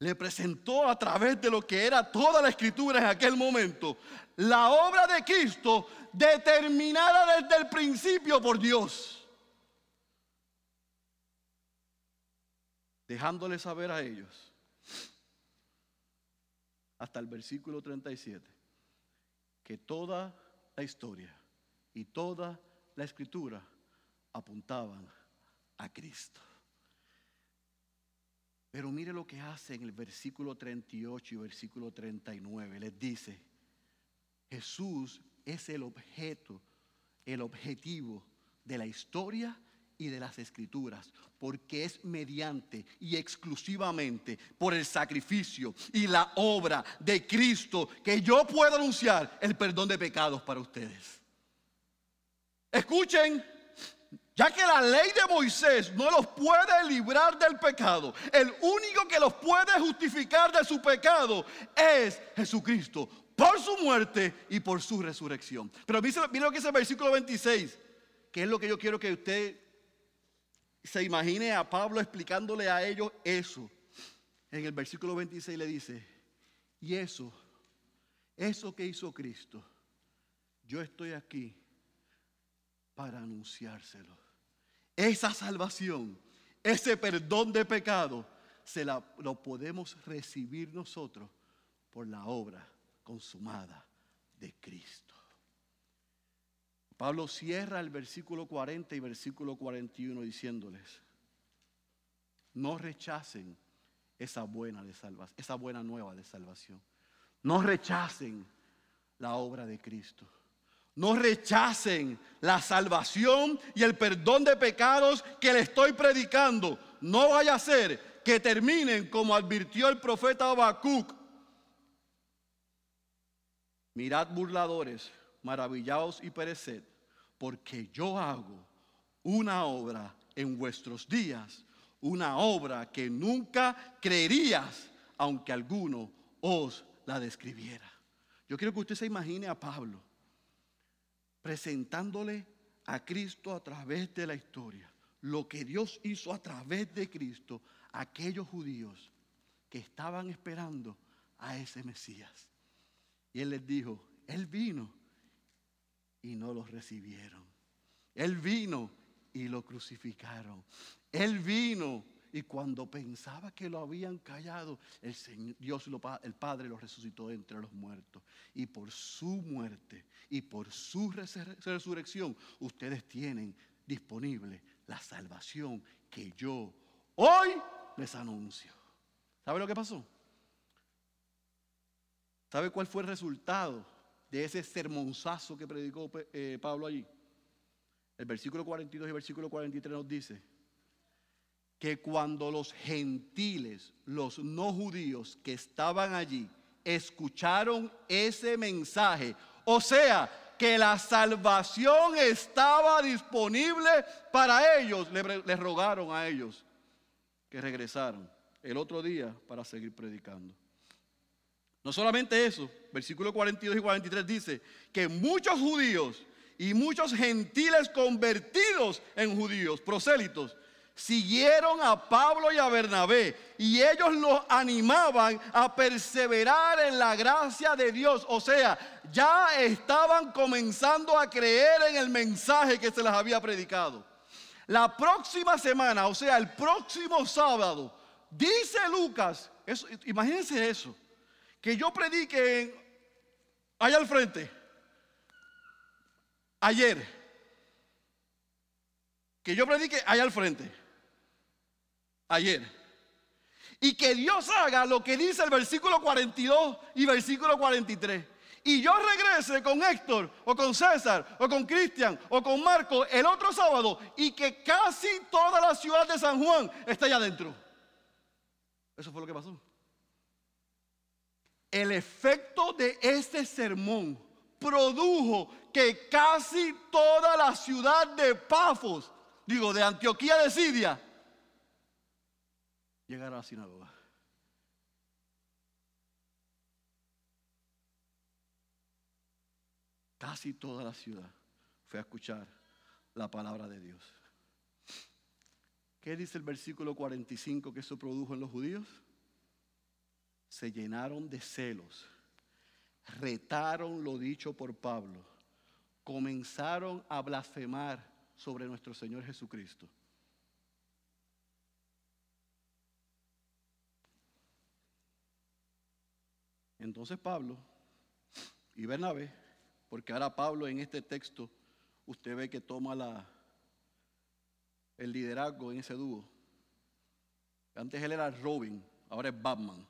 le presentó a través de lo que era toda la escritura en aquel momento, la obra de Cristo determinada desde el principio por Dios. Dejándole saber a ellos, hasta el versículo 37, que toda la historia y toda la escritura apuntaban a Cristo. Pero mire lo que hace en el versículo 38 y versículo 39. Les dice, Jesús es el objeto, el objetivo de la historia y de las escrituras, porque es mediante y exclusivamente por el sacrificio y la obra de Cristo que yo puedo anunciar el perdón de pecados para ustedes. Escuchen, ya que la ley de Moisés no los puede librar del pecado, el único que los puede justificar de su pecado es Jesucristo, por su muerte y por su resurrección. Pero mire, lo que dice el versículo 26, que es lo que yo quiero que usted se imagine a Pablo explicándole a ellos eso. En el versículo 26 le dice, y eso, eso que hizo Cristo, yo estoy aquí para anunciárselo esa salvación, ese perdón de pecado, se la, lo podemos recibir nosotros por la obra consumada de Cristo. Pablo cierra el versículo 40 y versículo 41 diciéndoles, no rechacen esa buena, de salvación, esa buena nueva de salvación. No rechacen la obra de Cristo. No rechacen la salvación y el perdón de pecados que le estoy predicando. No vaya a ser que terminen como advirtió el profeta Habacuc. Mirad burladores, maravillaos y pereced, porque yo hago una obra en vuestros días, una obra que nunca creerías, aunque alguno os la describiera. Yo quiero que usted se imagine a Pablo presentándole a Cristo a través de la historia, lo que Dios hizo a través de Cristo a aquellos judíos que estaban esperando a ese Mesías. Y Él les dijo, Él vino y no los recibieron. Él vino y lo crucificaron. Él vino y cuando pensaba que lo habían callado, el Señor, Dios, el Padre, lo resucitó entre los muertos. Y por su muerte y por su resurrección, ustedes tienen disponible la salvación que yo hoy les anuncio. ¿Sabe lo que pasó? ¿Sabe cuál fue el resultado de ese sermonzazo que predicó eh, Pablo allí? El versículo 42 y el versículo 43 nos dice, que cuando los gentiles, los no judíos que estaban allí, escucharon ese mensaje, o sea, que la salvación estaba disponible para ellos, les, rogaron a ellos que regresaron el otro día para seguir predicando. No solamente eso, versículo 42 y 43 dice que muchos judíos y muchos gentiles convertidos en judíos, prosélitos, siguieron a Pablo y a Bernabé y ellos los animaban a perseverar en la gracia de Dios. O sea, ya estaban comenzando a creer en el mensaje que se les había predicado. La próxima semana, o sea, el próximo sábado, dice Lucas, imagínense eso, que yo predique allá al frente, ayer, que yo predique allá al frente, ayer. Y que Dios haga lo que dice el versículo 42 y versículo 43. Y yo regrese con Héctor o con César o con Cristian o con Marco el otro sábado y que casi toda la ciudad de San Juan esté allá adentro. Eso fue lo que pasó. El efecto de este sermón produjo que casi toda la ciudad de Pafos, digo, de Antioquía de Siria, llegara a la sinagoga. Casi toda la ciudad fue a escuchar la palabra de Dios. ¿Qué dice el versículo 45 que eso produjo en los judíos? Se llenaron de celos, retaron lo dicho por Pablo, comenzaron a blasfemar sobre nuestro Señor Jesucristo. Entonces Pablo y Bernabé, porque ahora Pablo en este texto, usted ve que toma la, el liderazgo en ese dúo. Antes él era Robin, ahora es Batman.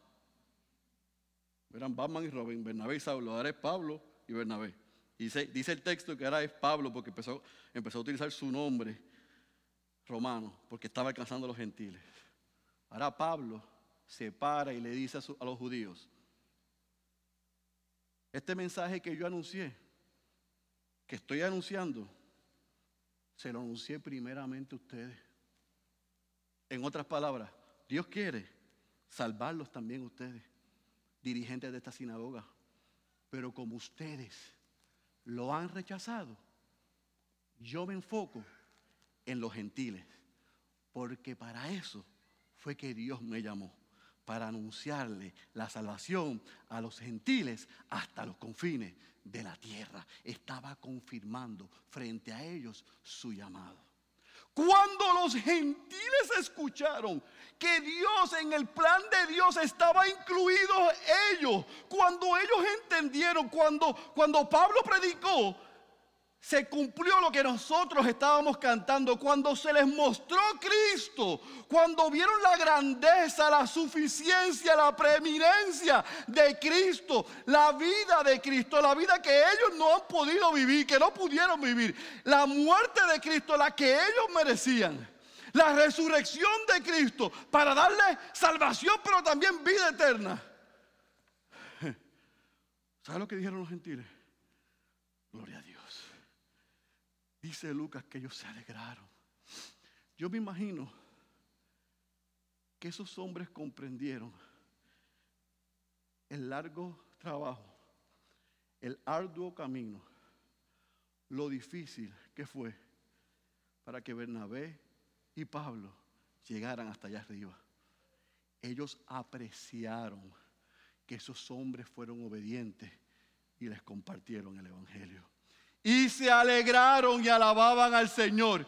Eran Batman y Robin, Bernabé y Saulo, ahora es Pablo y Bernabé. Y dice, el texto que ahora es Pablo porque empezó, a utilizar su nombre romano, porque estaba alcanzando a los gentiles. Ahora Pablo se para y le dice a los judíos, este mensaje que yo anuncié, que estoy anunciando, se lo anuncié primeramente a ustedes. En otras palabras, Dios quiere salvarlos también ustedes, dirigentes de esta sinagoga. Pero como ustedes lo han rechazado, yo me enfoco en los gentiles, porque para eso fue que Dios me llamó, para anunciarle la salvación a los gentiles hasta los confines de la tierra. Estaba confirmando frente a ellos su llamado. Cuando los gentiles escucharon que Dios en el plan de Dios estaba incluido ellos, cuando ellos entendieron, cuando, cuando Pablo predicó, se cumplió lo que nosotros estábamos cantando cuando se les mostró Cristo, cuando vieron la grandeza, la suficiencia, la preeminencia de Cristo, la vida de Cristo, la vida que ellos no han podido vivir, que no pudieron vivir, la muerte de Cristo, la que ellos merecían. La resurrección de Cristo para darle salvación, pero también vida eterna. ¿Sabes lo que dijeron los gentiles? Gloria a Dios. Dice Lucas que ellos se alegraron. Yo me imagino que esos hombres comprendieron el largo trabajo, el arduo camino, lo difícil que fue para que Bernabé y Pablo llegaran hasta allá arriba. Ellos apreciaron que esos hombres fueron obedientes y les compartieron el Evangelio y se alegraron y alababan al Señor.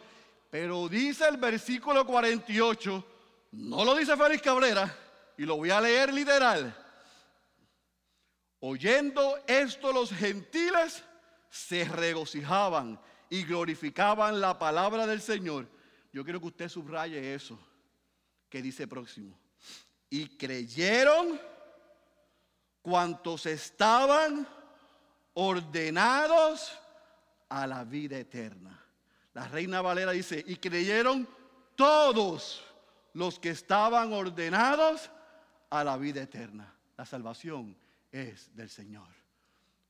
Pero dice el versículo 48, no lo dice Félix Cabrera, y lo voy a leer literal. Oyendo esto los gentiles se regocijaban y glorificaban la palabra del Señor. Yo quiero que usted subraye eso que dice próximo. Y creyeron cuantos estaban ordenados a la vida eterna. La reina Valera dice, y creyeron todos los que estaban ordenados a la vida eterna. La salvación es del Señor.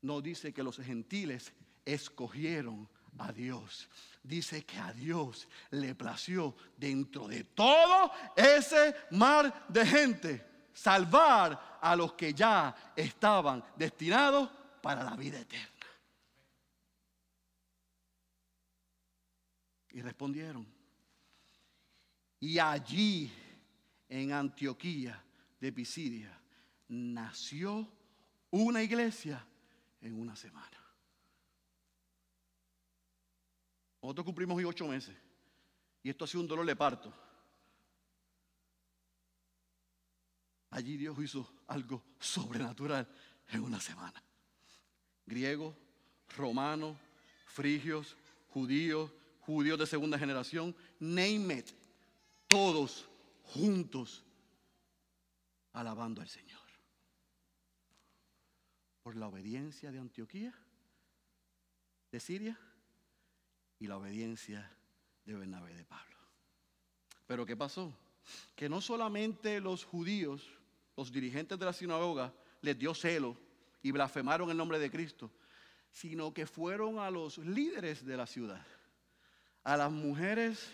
No dice que los gentiles escogieron a Dios. Dice que a Dios le plació dentro de todo ese mar de gente salvar a los que ya estaban destinados para la vida eterna. Y respondieron. Y allí, en Antioquía de Pisidia, nació una iglesia en una semana. Nosotros cumplimos hoy ocho meses. Y esto ha sido un dolor de parto. Allí Dios hizo algo sobrenatural en una semana. Griegos, romanos, frigios, judíos, judíos de segunda generación, name todos juntos alabando al Señor. Por la obediencia de Antioquía, de Siria, y la obediencia de Bernabé de Pablo. Pero ¿qué pasó? Que no solamente los judíos, los dirigentes de la sinagoga, les dio celo y blasfemaron el nombre de Cristo, sino que fueron a los líderes de la ciudad, a las mujeres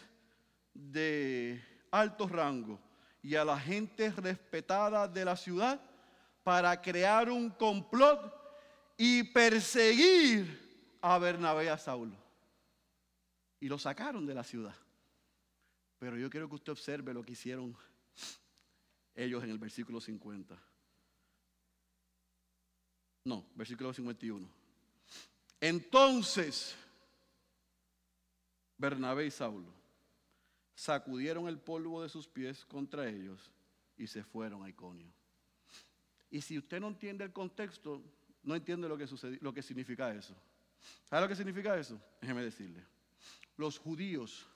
de alto rango y a la gente respetada de la ciudad para crear un complot y perseguir a Bernabé a Saulo. Y lo sacaron de la ciudad. Pero yo quiero que usted observe lo que hicieron ellos en el versículo 50. No, versículo 51. Entonces, Bernabé y Saulo sacudieron el polvo de sus pies contra ellos y se fueron a Iconio. Y si usted no entiende el contexto, no entiende lo que, sucedió, lo que significa eso. ¿Sabe lo que significa eso? Déjeme decirle. Los judíos,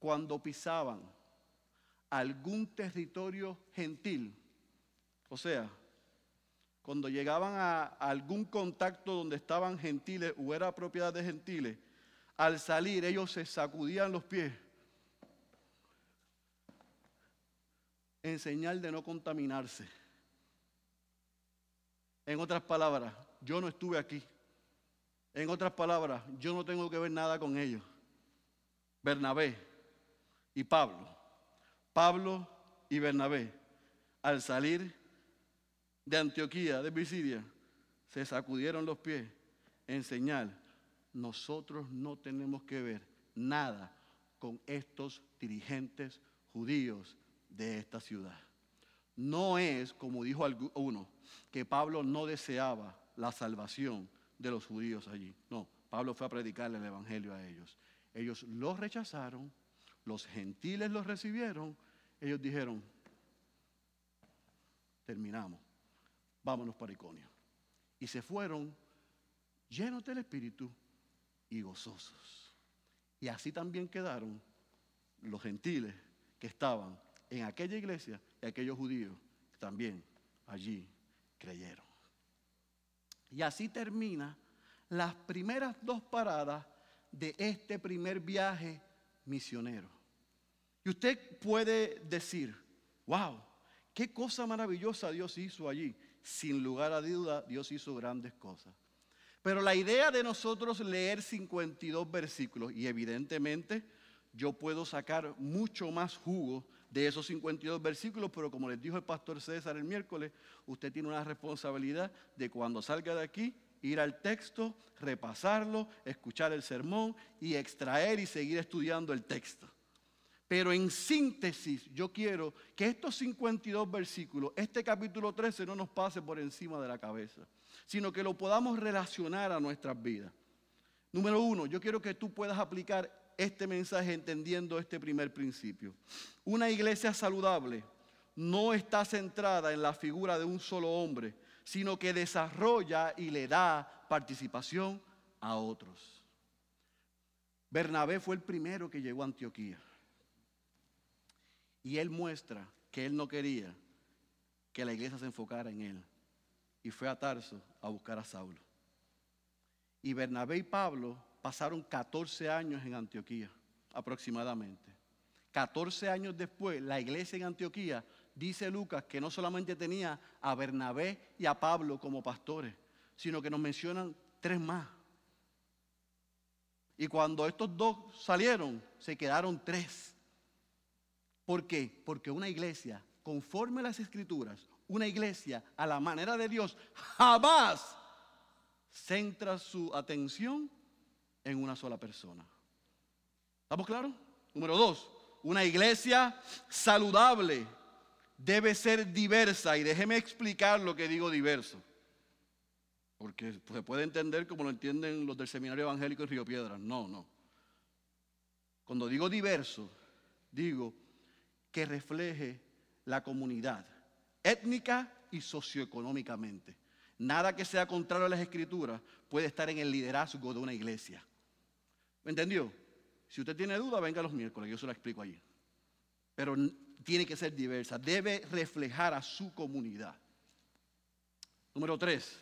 cuando pisaban algún territorio gentil, o sea, cuando llegaban a algún contacto donde estaban gentiles o era propiedad de gentiles, al salir ellos se sacudían los pies en señal de no contaminarse. En otras palabras, yo no estuve aquí. En otras palabras, yo no tengo que ver nada con ellos. Bernabé y Pablo. Pablo y Bernabé, al salir de Antioquía, de Pisidia, se sacudieron los pies en señal, nosotros no tenemos que ver nada con estos dirigentes judíos de esta ciudad. No es, como dijo uno, que Pablo no deseaba la salvación de los judíos allí. No, Pablo fue a predicarle el Evangelio a ellos. Ellos los rechazaron, los gentiles los recibieron, ellos dijeron, terminamos vámonos para Iconio. Y se fueron llenos del Espíritu y gozosos. Y así también quedaron los gentiles que estaban en aquella iglesia y aquellos judíos que también allí creyeron. Y así termina las primeras dos paradas de este primer viaje misionero. Y usted puede decir, wow, qué cosa maravillosa Dios hizo allí sin lugar a duda, Dios hizo grandes cosas. Pero la idea de nosotros leer 52 versículos, y evidentemente yo puedo sacar mucho más jugo de esos 52 versículos, pero como les dijo el pastor César el miércoles, usted tiene una responsabilidad de cuando salga de aquí, ir al texto, repasarlo, escuchar el sermón y extraer y seguir estudiando el texto. Pero en síntesis, yo quiero que estos 52 versículos, este capítulo 13, no nos pase por encima de la cabeza, sino que lo podamos relacionar a nuestras vidas. Número uno, yo quiero que tú puedas aplicar este mensaje entendiendo este primer principio. Una iglesia saludable no está centrada en la figura de un solo hombre, sino que desarrolla y le da participación a otros. Bernabé fue el primero que llegó a Antioquía. Y él muestra que él no quería que la iglesia se enfocara en él. Y fue a Tarso a buscar a Saulo. Y Bernabé y Pablo pasaron 14 años en Antioquía, aproximadamente. 14 años después, la iglesia en Antioquía, dice Lucas, que no solamente tenía a Bernabé y a Pablo como pastores, sino que nos mencionan tres más. Y cuando estos dos salieron, se quedaron tres. ¿Por qué? Porque una iglesia, conforme a las escrituras, una iglesia a la manera de Dios, jamás centra su atención en una sola persona. ¿Estamos claros? Número dos, una iglesia saludable debe ser diversa. Y déjeme explicar lo que digo diverso. Porque se puede entender como lo entienden los del Seminario Evangélico en Río Piedras. No, no. Cuando digo diverso, digo que refleje la comunidad étnica y socioeconómicamente. Nada que sea contrario a las escrituras puede estar en el liderazgo de una iglesia. ¿Me entendió? Si usted tiene duda, venga los miércoles, yo se lo explico allí. Pero tiene que ser diversa, debe reflejar a su comunidad. Número tres,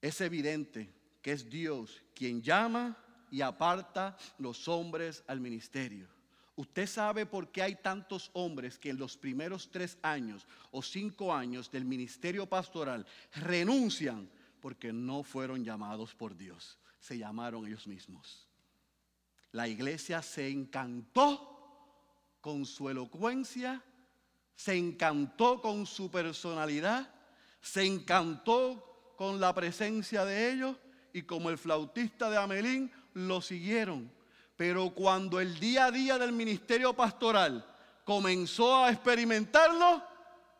es evidente que es Dios quien llama y aparta los hombres al ministerio. Usted sabe por qué hay tantos hombres que en los primeros tres años o cinco años del ministerio pastoral renuncian porque no fueron llamados por Dios, se llamaron ellos mismos. La iglesia se encantó con su elocuencia, se encantó con su personalidad, se encantó con la presencia de ellos y como el flautista de Amelín lo siguieron. Pero cuando el día a día del ministerio pastoral comenzó a experimentarlo,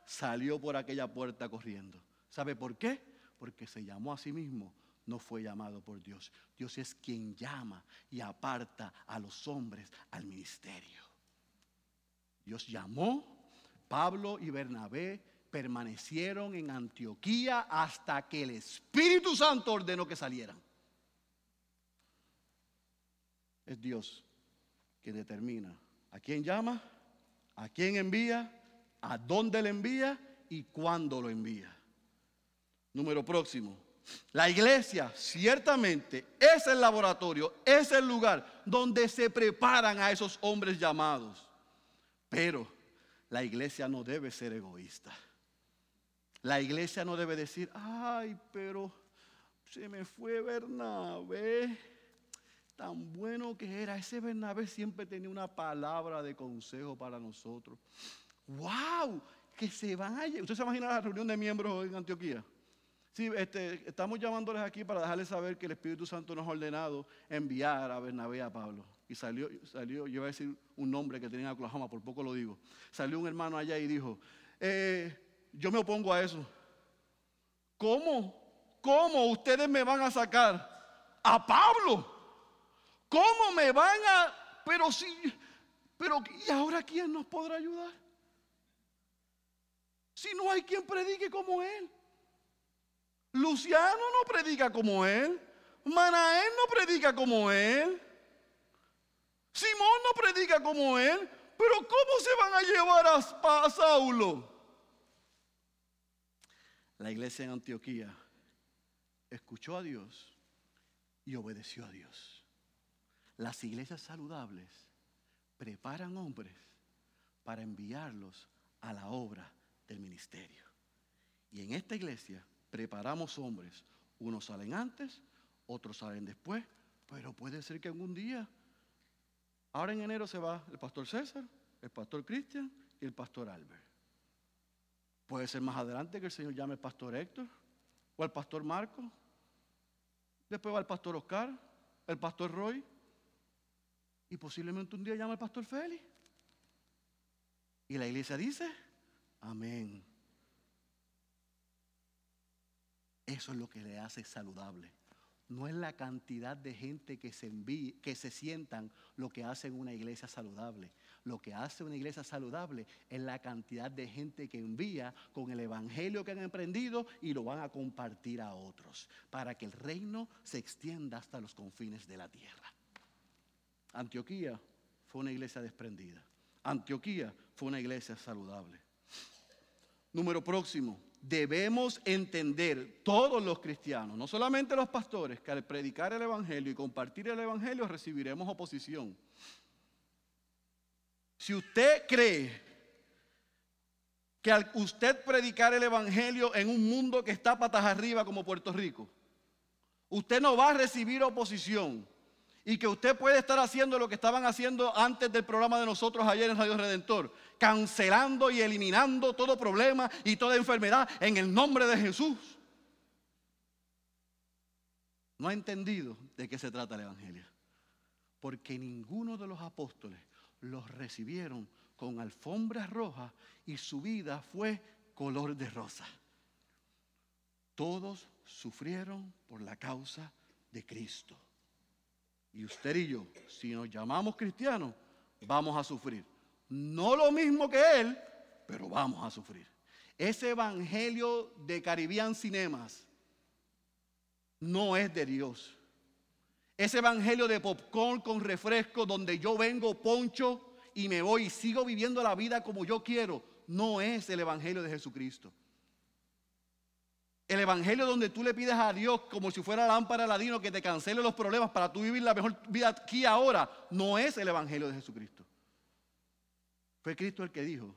salió por aquella puerta corriendo. ¿Sabe por qué? Porque se llamó a sí mismo, no fue llamado por Dios. Dios es quien llama y aparta a los hombres al ministerio. Dios llamó, Pablo y Bernabé permanecieron en Antioquía hasta que el Espíritu Santo ordenó que salieran. Es Dios que determina a quién llama, a quién envía, a dónde le envía y cuándo lo envía. Número próximo. La iglesia ciertamente es el laboratorio, es el lugar donde se preparan a esos hombres llamados. Pero la iglesia no debe ser egoísta. La iglesia no debe decir, ay, pero se me fue Bernabé. Tan bueno que era. Ese Bernabé siempre tenía una palabra de consejo para nosotros. ¡Wow! Que se vaya. ¿Usted se imagina la reunión de miembros en Antioquía? Sí, este, estamos llamándoles aquí para dejarles saber que el Espíritu Santo nos ha ordenado enviar a Bernabé a Pablo. Y salió, salió, yo iba a decir un nombre que tenía en Oklahoma, por poco lo digo. Salió un hermano allá y dijo, eh, yo me opongo a eso. ¿Cómo? ¿Cómo ustedes me van a sacar? A Pablo. ¿Cómo me van a... Pero si... Pero ¿y ahora quién nos podrá ayudar? Si no hay quien predique como él. Luciano no predica como él. Manael no predica como él. Simón no predica como él. Pero ¿cómo se van a llevar a, a Saulo? La iglesia en Antioquía escuchó a Dios y obedeció a Dios. Las iglesias saludables preparan hombres para enviarlos a la obra del ministerio. Y en esta iglesia preparamos hombres. Unos salen antes, otros salen después, pero puede ser que algún día, ahora en enero se va el pastor César, el pastor Cristian y el pastor Albert. Puede ser más adelante que el Señor llame al pastor Héctor o al pastor Marco. Después va el pastor Oscar, el pastor Roy. Y posiblemente un día llame al pastor Félix. Y la iglesia dice, amén. Eso es lo que le hace saludable. No es la cantidad de gente que se envíe, que se sientan lo que hace una iglesia saludable. Lo que hace una iglesia saludable es la cantidad de gente que envía con el evangelio que han emprendido y lo van a compartir a otros para que el reino se extienda hasta los confines de la tierra. Antioquía fue una iglesia desprendida. Antioquía fue una iglesia saludable. Número próximo, debemos entender todos los cristianos, no solamente los pastores, que al predicar el Evangelio y compartir el Evangelio recibiremos oposición. Si usted cree que al usted predicar el Evangelio en un mundo que está patas arriba como Puerto Rico, usted no va a recibir oposición y que usted puede estar haciendo lo que estaban haciendo antes del programa de nosotros ayer en Radio Redentor, cancelando y eliminando todo problema y toda enfermedad en el nombre de Jesús. No ha entendido de qué se trata el Evangelio, porque ninguno de los apóstoles los recibieron con alfombras rojas y su vida fue color de rosa. Todos sufrieron por la causa de Cristo. Y usted y yo, si nos llamamos cristianos, vamos a sufrir. No lo mismo que él, pero vamos a sufrir. Ese evangelio de Caribbean Cinemas no es de Dios. Ese evangelio de popcorn con refresco donde yo vengo poncho y me voy y sigo viviendo la vida como yo quiero, no es el evangelio de Jesucristo. El evangelio donde tú le pides a Dios como si fuera lámpara ladino que te cancele los problemas para tú vivir la mejor vida aquí ahora, no es el evangelio de Jesucristo. Fue Cristo el que dijo,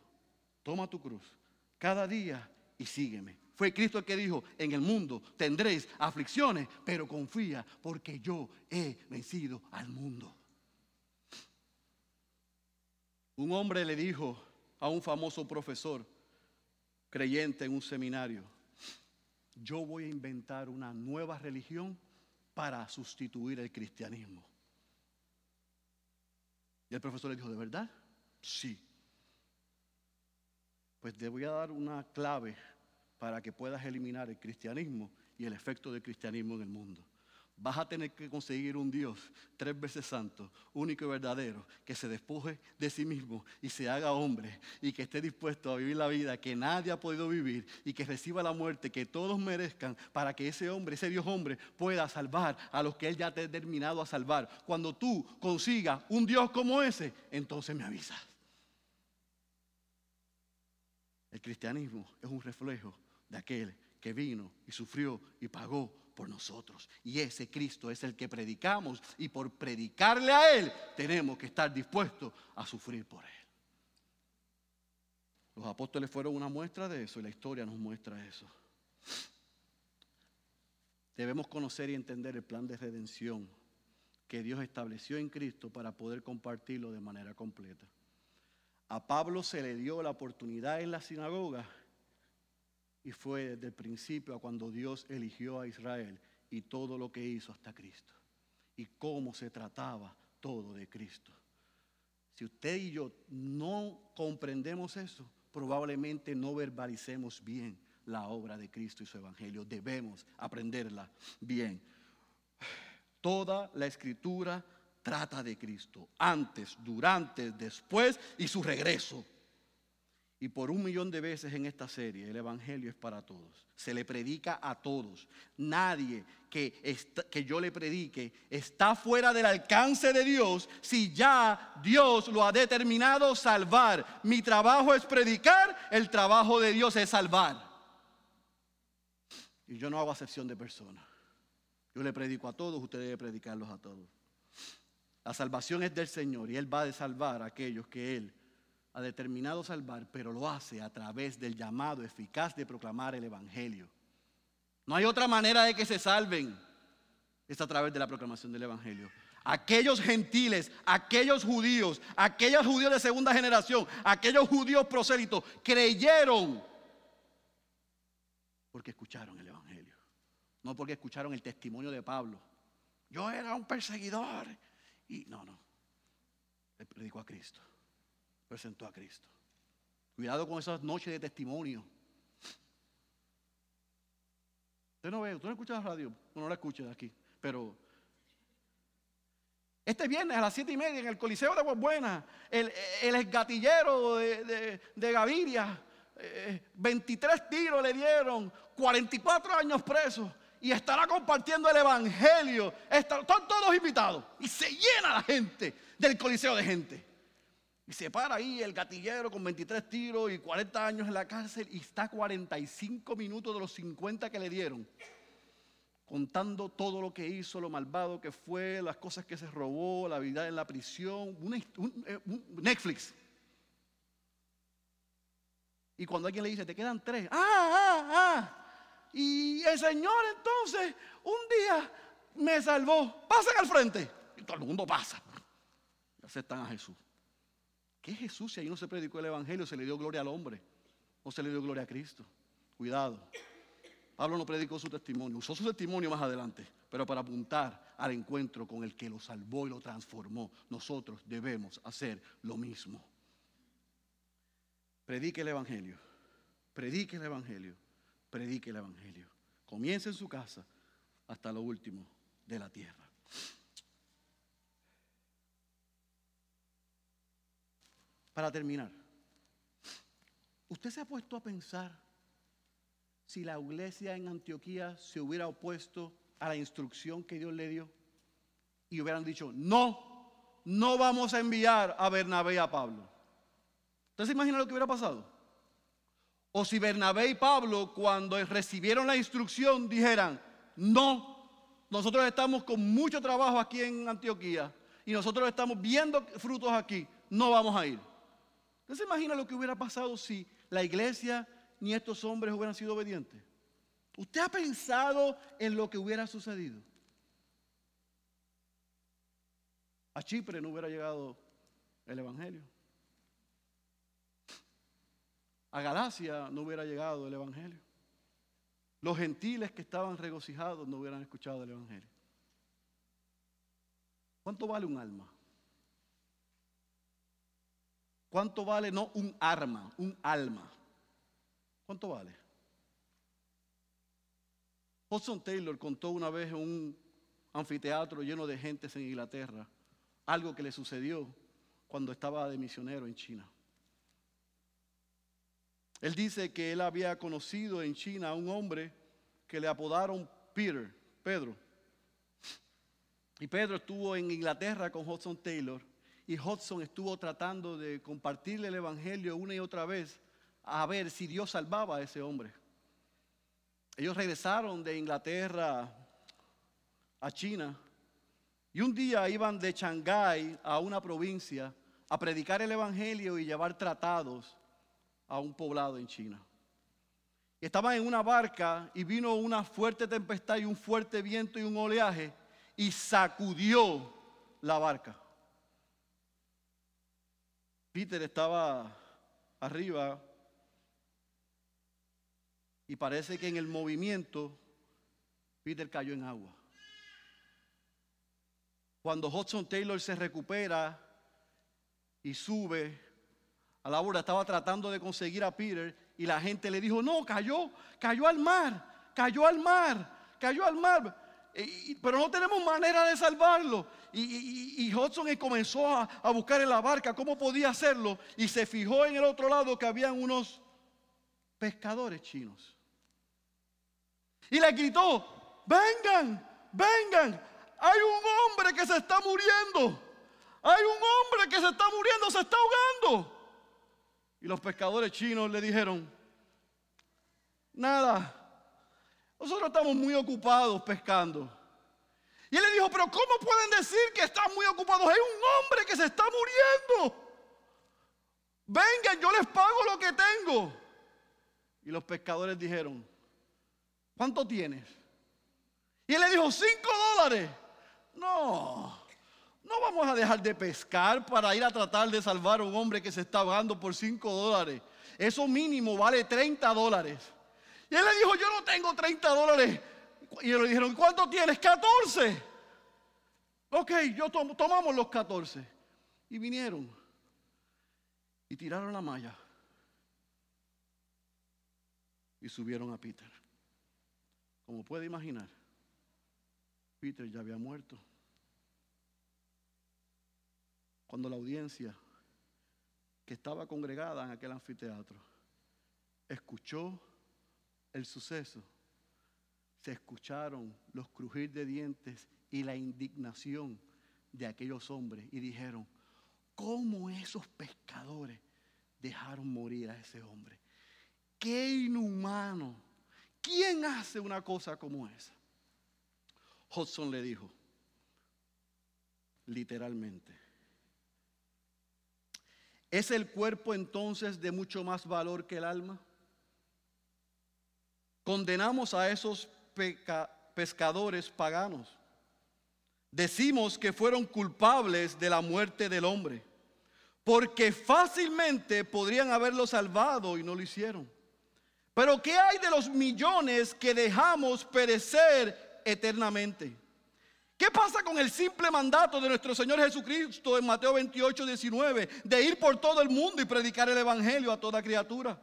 toma tu cruz cada día y sígueme. Fue Cristo el que dijo, en el mundo tendréis aflicciones, pero confía porque yo he vencido al mundo. Un hombre le dijo a un famoso profesor creyente en un seminario, yo voy a inventar una nueva religión para sustituir el cristianismo. Y el profesor le dijo, ¿de verdad? Sí. Pues te voy a dar una clave para que puedas eliminar el cristianismo y el efecto del cristianismo en el mundo vas a tener que conseguir un Dios tres veces santo, único y verdadero, que se despoje de sí mismo y se haga hombre y que esté dispuesto a vivir la vida que nadie ha podido vivir y que reciba la muerte que todos merezcan para que ese hombre, ese Dios hombre, pueda salvar a los que Él ya te ha determinado a salvar. Cuando tú consigas un Dios como ese, entonces me avisas. El cristianismo es un reflejo de aquel que vino y sufrió y pagó por nosotros. Y ese Cristo es el que predicamos y por predicarle a Él tenemos que estar dispuestos a sufrir por Él. Los apóstoles fueron una muestra de eso y la historia nos muestra eso. Debemos conocer y entender el plan de redención que Dios estableció en Cristo para poder compartirlo de manera completa. A Pablo se le dio la oportunidad en la sinagoga y fue desde el principio a cuando Dios eligió a Israel y todo lo que hizo hasta Cristo. Y cómo se trataba todo de Cristo. Si usted y yo no comprendemos eso, probablemente no verbalicemos bien la obra de Cristo y su evangelio. Debemos aprenderla bien. Toda la escritura trata de Cristo, antes, durante, después y su regreso. Y por un millón de veces en esta serie el Evangelio es para todos. Se le predica a todos. Nadie que, que yo le predique está fuera del alcance de Dios si ya Dios lo ha determinado salvar. Mi trabajo es predicar, el trabajo de Dios es salvar. Y yo no hago acepción de personas. Yo le predico a todos, usted debe predicarlos a todos. La salvación es del Señor y Él va a salvar a aquellos que Él ha determinado salvar, pero lo hace a través del llamado eficaz de proclamar el Evangelio. No hay otra manera de que se salven. Es a través de la proclamación del Evangelio. Aquellos gentiles, aquellos judíos, aquellos judíos de segunda generación, aquellos judíos prosélitos creyeron porque escucharon el Evangelio. No porque escucharon el testimonio de Pablo. Yo era un perseguidor. Y no, no. Le predicó a Cristo presentó a Cristo. Cuidado con esas noches de testimonio. Usted no ve, usted no escucha la radio, no la escucha aquí, pero este viernes a las siete y media en el Coliseo de Buena, el, el esgatillero de, Gaviria, 23 eh, tiros le dieron, 44 años preso y estará compartiendo el Evangelio. Están todos invitados y se llena la gente del Coliseo de gente. Y se para ahí el gatillero con 23 tiros y 40 años en la cárcel y está 45 minutos de los 50 que le dieron, contando todo lo que hizo, lo malvado que fue, las cosas que se robó, la vida en la prisión, eh, Netflix. Y cuando alguien le dice, te quedan tres, ah, ah, ah. Y el Señor entonces un día me salvó. Pasen al frente. Y todo el mundo pasa. Y aceptan a Jesús. ¿Qué Jesús si ahí no se predicó el Evangelio? Se le dio gloria al hombre. O se le dio gloria a Cristo. Cuidado. Pablo no predicó su testimonio. Usó su testimonio más adelante. Pero para apuntar al encuentro con el que lo salvó y lo transformó. Nosotros debemos hacer lo mismo. Predique el Evangelio. Predique el Evangelio. Predique el Evangelio. Comience en su casa hasta lo último de la tierra. Para terminar, ¿usted se ha puesto a pensar si la iglesia en Antioquía se hubiera opuesto a la instrucción que Dios le dio y hubieran dicho, no, no vamos a enviar a Bernabé y a Pablo? ¿Usted se imagina lo que hubiera pasado? O si Bernabé y Pablo cuando recibieron la instrucción dijeran, no, nosotros estamos con mucho trabajo aquí en Antioquía y nosotros estamos viendo frutos aquí, no vamos a ir. ¿Usted se imagina lo que hubiera pasado si la iglesia ni estos hombres hubieran sido obedientes? ¿Usted ha pensado en lo que hubiera sucedido? A Chipre no hubiera llegado el Evangelio. A Galacia no hubiera llegado el Evangelio. Los gentiles que estaban regocijados no hubieran escuchado el Evangelio. ¿Cuánto vale un alma? ¿Cuánto vale no un arma, un alma? ¿Cuánto vale? Hudson Taylor contó una vez en un anfiteatro lleno de gentes en Inglaterra algo que le sucedió cuando estaba de misionero en China. Él dice que él había conocido en China a un hombre que le apodaron Peter, Pedro. Y Pedro estuvo en Inglaterra con Hudson Taylor y Hudson estuvo tratando de compartirle el Evangelio una y otra vez a ver si Dios salvaba a ese hombre. Ellos regresaron de Inglaterra a China y un día iban de Shanghái a una provincia a predicar el Evangelio y llevar tratados a un poblado en China. Estaban en una barca y vino una fuerte tempestad y un fuerte viento y un oleaje y sacudió la barca. Peter estaba arriba y parece que en el movimiento Peter cayó en agua. Cuando Hudson Taylor se recupera y sube a la borda, estaba tratando de conseguir a Peter y la gente le dijo, no, cayó, cayó al mar, cayó al mar, cayó al mar. Pero no tenemos manera de salvarlo. Y, Hudson comenzó a, a, buscar en la barca cómo podía hacerlo y se fijó en el otro lado que habían unos pescadores chinos. Y le gritó, vengan, vengan, hay un hombre que se está muriendo. Hay un hombre que se está muriendo, se está ahogando. Y los pescadores chinos le dijeron, nada, nosotros estamos muy ocupados pescando. Y él le dijo, pero ¿cómo pueden decir que están muy ocupados? Hay un hombre que se está muriendo. Vengan, yo les pago lo que tengo. Y los pescadores dijeron, ¿cuánto tienes? Y él le dijo, cinco dólares. No, no vamos a dejar de pescar para ir a tratar de salvar a un hombre que se está ahogando por 5 dólares. Eso mínimo vale 30 dólares. Y él le dijo, yo no tengo 30 dólares. Y le dijeron, ¿cuánto tienes? 14. Ok, yo tomamos los 14. Y vinieron. Y tiraron la malla. Y subieron a Peter. Como puede imaginar, Peter ya había muerto cuando la audiencia que estaba congregada en aquel anfiteatro escuchó el suceso, se escucharon los crujir de dientes y la indignación de aquellos hombres y dijeron, ¿cómo esos pescadores dejaron morir a ese hombre? Qué inhumano. ¿Quién hace una cosa como esa? Hudson le dijo, literalmente, ¿Es el cuerpo entonces de mucho más valor que el alma? Condenamos a esos pescadores paganos. Decimos que fueron culpables de la muerte del hombre, porque fácilmente podrían haberlo salvado y no lo hicieron. Pero ¿qué hay de los millones que dejamos perecer eternamente? ¿Qué pasa con el simple mandato de nuestro Señor Jesucristo en Mateo 28, 19, de ir por todo el mundo y predicar el Evangelio a toda criatura?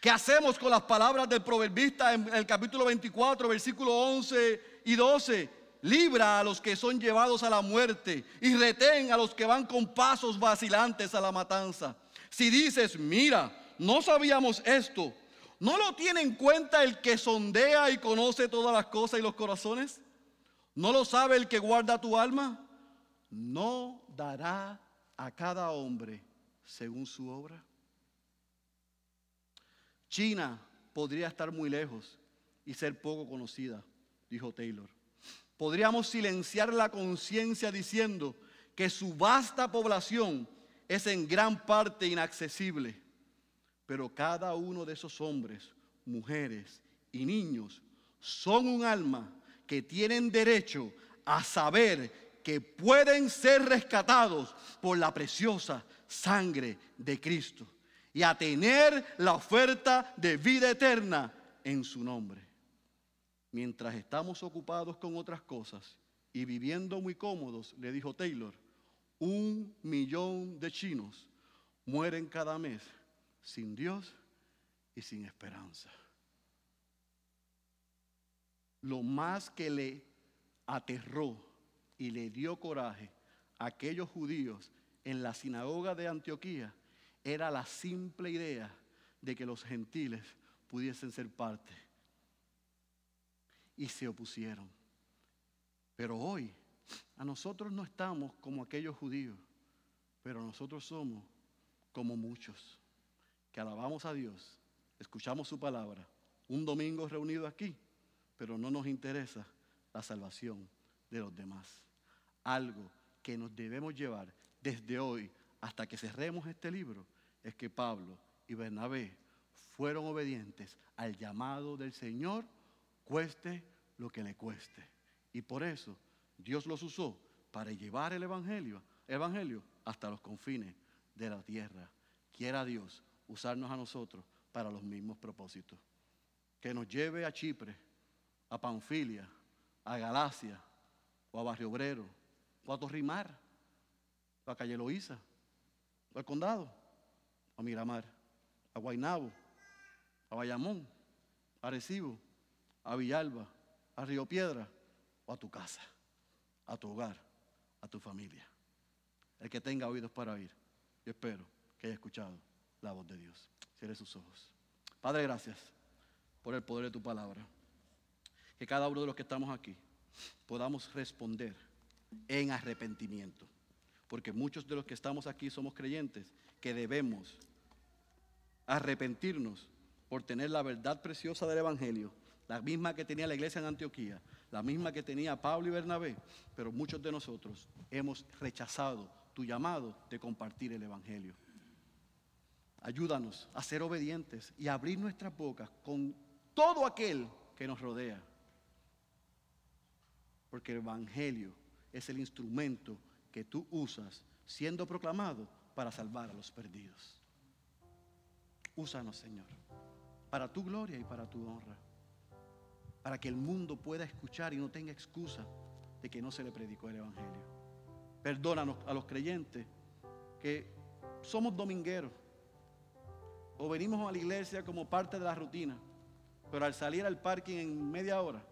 ¿Qué hacemos con las palabras del proverbista en el capítulo 24, versículo 11 y 12? Libra a los que son llevados a la muerte y retén a los que van con pasos vacilantes a la matanza. Si dices, mira, no sabíamos esto, ¿no lo tiene en cuenta el que sondea y conoce todas las cosas y los corazones? ¿No lo sabe el que guarda tu alma? ¿No dará a cada hombre según su obra? China podría estar muy lejos y ser poco conocida, dijo Taylor. Podríamos silenciar la conciencia diciendo que su vasta población es en gran parte inaccesible, pero cada uno de esos hombres, mujeres y niños son un alma que tienen derecho a saber que pueden ser rescatados por la preciosa sangre de Cristo y a tener la oferta de vida eterna en su nombre. Mientras estamos ocupados con otras cosas y viviendo muy cómodos, le dijo Taylor, un millón de chinos mueren cada mes sin Dios y sin esperanza. Lo más que le aterró y le dio coraje a aquellos judíos en la sinagoga de Antioquía era la simple idea de que los gentiles pudiesen ser parte. Y se opusieron. Pero hoy a nosotros no estamos como aquellos judíos, pero nosotros somos como muchos, que alabamos a Dios, escuchamos su palabra, un domingo reunido aquí, pero no nos interesa la salvación de los demás. Algo que nos debemos llevar desde hoy hasta que cerremos este libro es que Pablo y Bernabé fueron obedientes al llamado del Señor, cueste lo que le cueste. Y por eso Dios los usó para llevar el evangelio, evangelio hasta los confines de la tierra. Quiera Dios usarnos a nosotros para los mismos propósitos. Que nos lleve a Chipre, a Panfilia, a Galacia, o a Barrio Obrero, o a Torrimar, o a Calle Loíza, al Condado, a Miramar, a Guaynabo, a Bayamón, a Recibo, a Villalba, a Río Piedra, o a tu casa a tu hogar, a tu familia. El que tenga oídos para oír, yo espero que haya escuchado la voz de Dios. Cierre sus ojos. Padre, gracias por el poder de tu palabra. Que cada uno de los que estamos aquí podamos responder en arrepentimiento. Porque muchos de los que estamos aquí somos creyentes que debemos arrepentirnos por tener la verdad preciosa del Evangelio, la misma que tenía la iglesia en Antioquía, la misma que tenía Pablo y Bernabé, pero muchos de nosotros hemos rechazado tu llamado de compartir el Evangelio. Ayúdanos a ser obedientes y abrir nuestras bocas con todo aquel que nos rodea. Porque el Evangelio es el instrumento que tú usas siendo proclamado para salvar a los perdidos. Úsanos, Señor, para tu gloria y para tu honra para que el mundo pueda escuchar y no tenga excusa de que no se le predicó el Evangelio. Perdónanos a los creyentes que somos domingueros o venimos a la iglesia como parte de la rutina, pero al salir al parking en media hora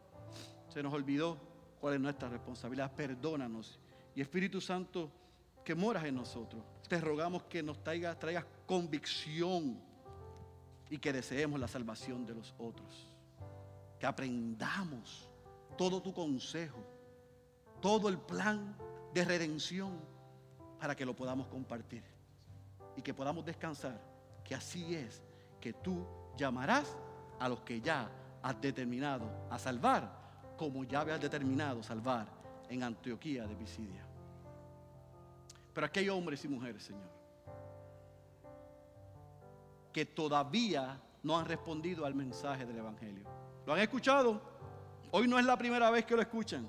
se nos olvidó cuál es nuestra responsabilidad. Perdónanos y Espíritu Santo que moras en nosotros, te rogamos que nos traigas, traigas convicción y que deseemos la salvación de los otros que aprendamos todo tu consejo, todo el plan de redención para que lo podamos compartir y que podamos descansar, que así es que tú llamarás a los que ya has determinado a salvar, como ya habías determinado salvar en Antioquía de Pisidia. Pero aquí hay hombres y mujeres, Señor, que todavía no han respondido al mensaje del Evangelio. ¿Lo han escuchado? Hoy no es la primera vez que lo escuchan.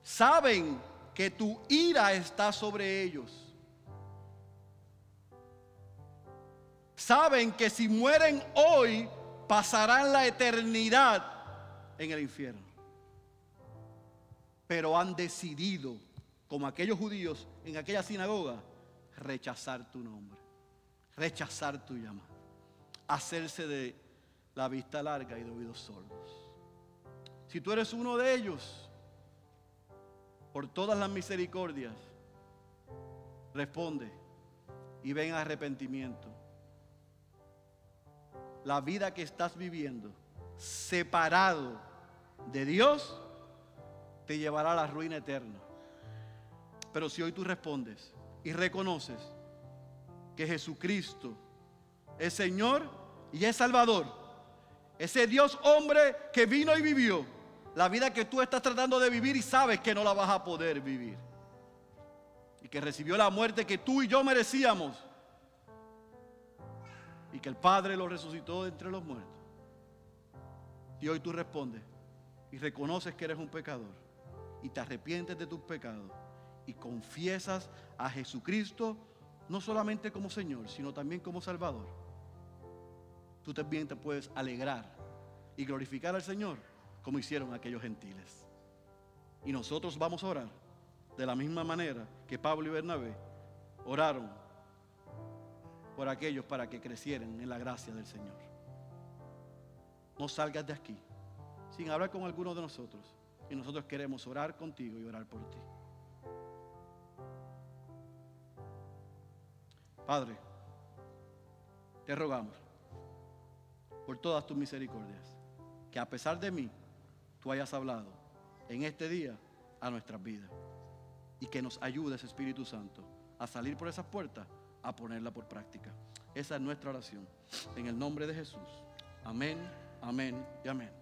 Saben que tu ira está sobre ellos. Saben que si mueren hoy, pasarán la eternidad en el infierno. Pero han decidido, como aquellos judíos en aquella sinagoga, rechazar tu nombre, rechazar tu llamada, hacerse de la vista larga y de oídos sordos. Si tú eres uno de ellos, por todas las misericordias, responde, y ven arrepentimiento. La vida que estás viviendo, separado de Dios, te llevará a la ruina eterna. Pero si hoy tú respondes y reconoces que Jesucristo es Señor y es Salvador, ese Dios hombre que vino y vivió la vida que tú estás tratando de vivir y sabes que no la vas a poder vivir. Y que recibió la muerte que tú y yo merecíamos. Y que el Padre lo resucitó de entre los muertos. Y hoy tú respondes y reconoces que eres un pecador y te arrepientes de tus pecados y confiesas a Jesucristo no solamente como Señor, sino también como Salvador. Tú también te puedes alegrar y glorificar al Señor como hicieron aquellos gentiles. Y nosotros vamos a orar de la misma manera que Pablo y Bernabé oraron por aquellos para que crecieran en la gracia del Señor. No salgas de aquí sin hablar con alguno de nosotros. Y nosotros queremos orar contigo y orar por ti. Padre, te rogamos por todas tus misericordias, que a pesar de mí, tú hayas hablado en este día a nuestras vidas. Y que nos ayudes, Espíritu Santo, a salir por esas puertas, a ponerla por práctica. Esa es nuestra oración. En el nombre de Jesús. Amén, amén y amén.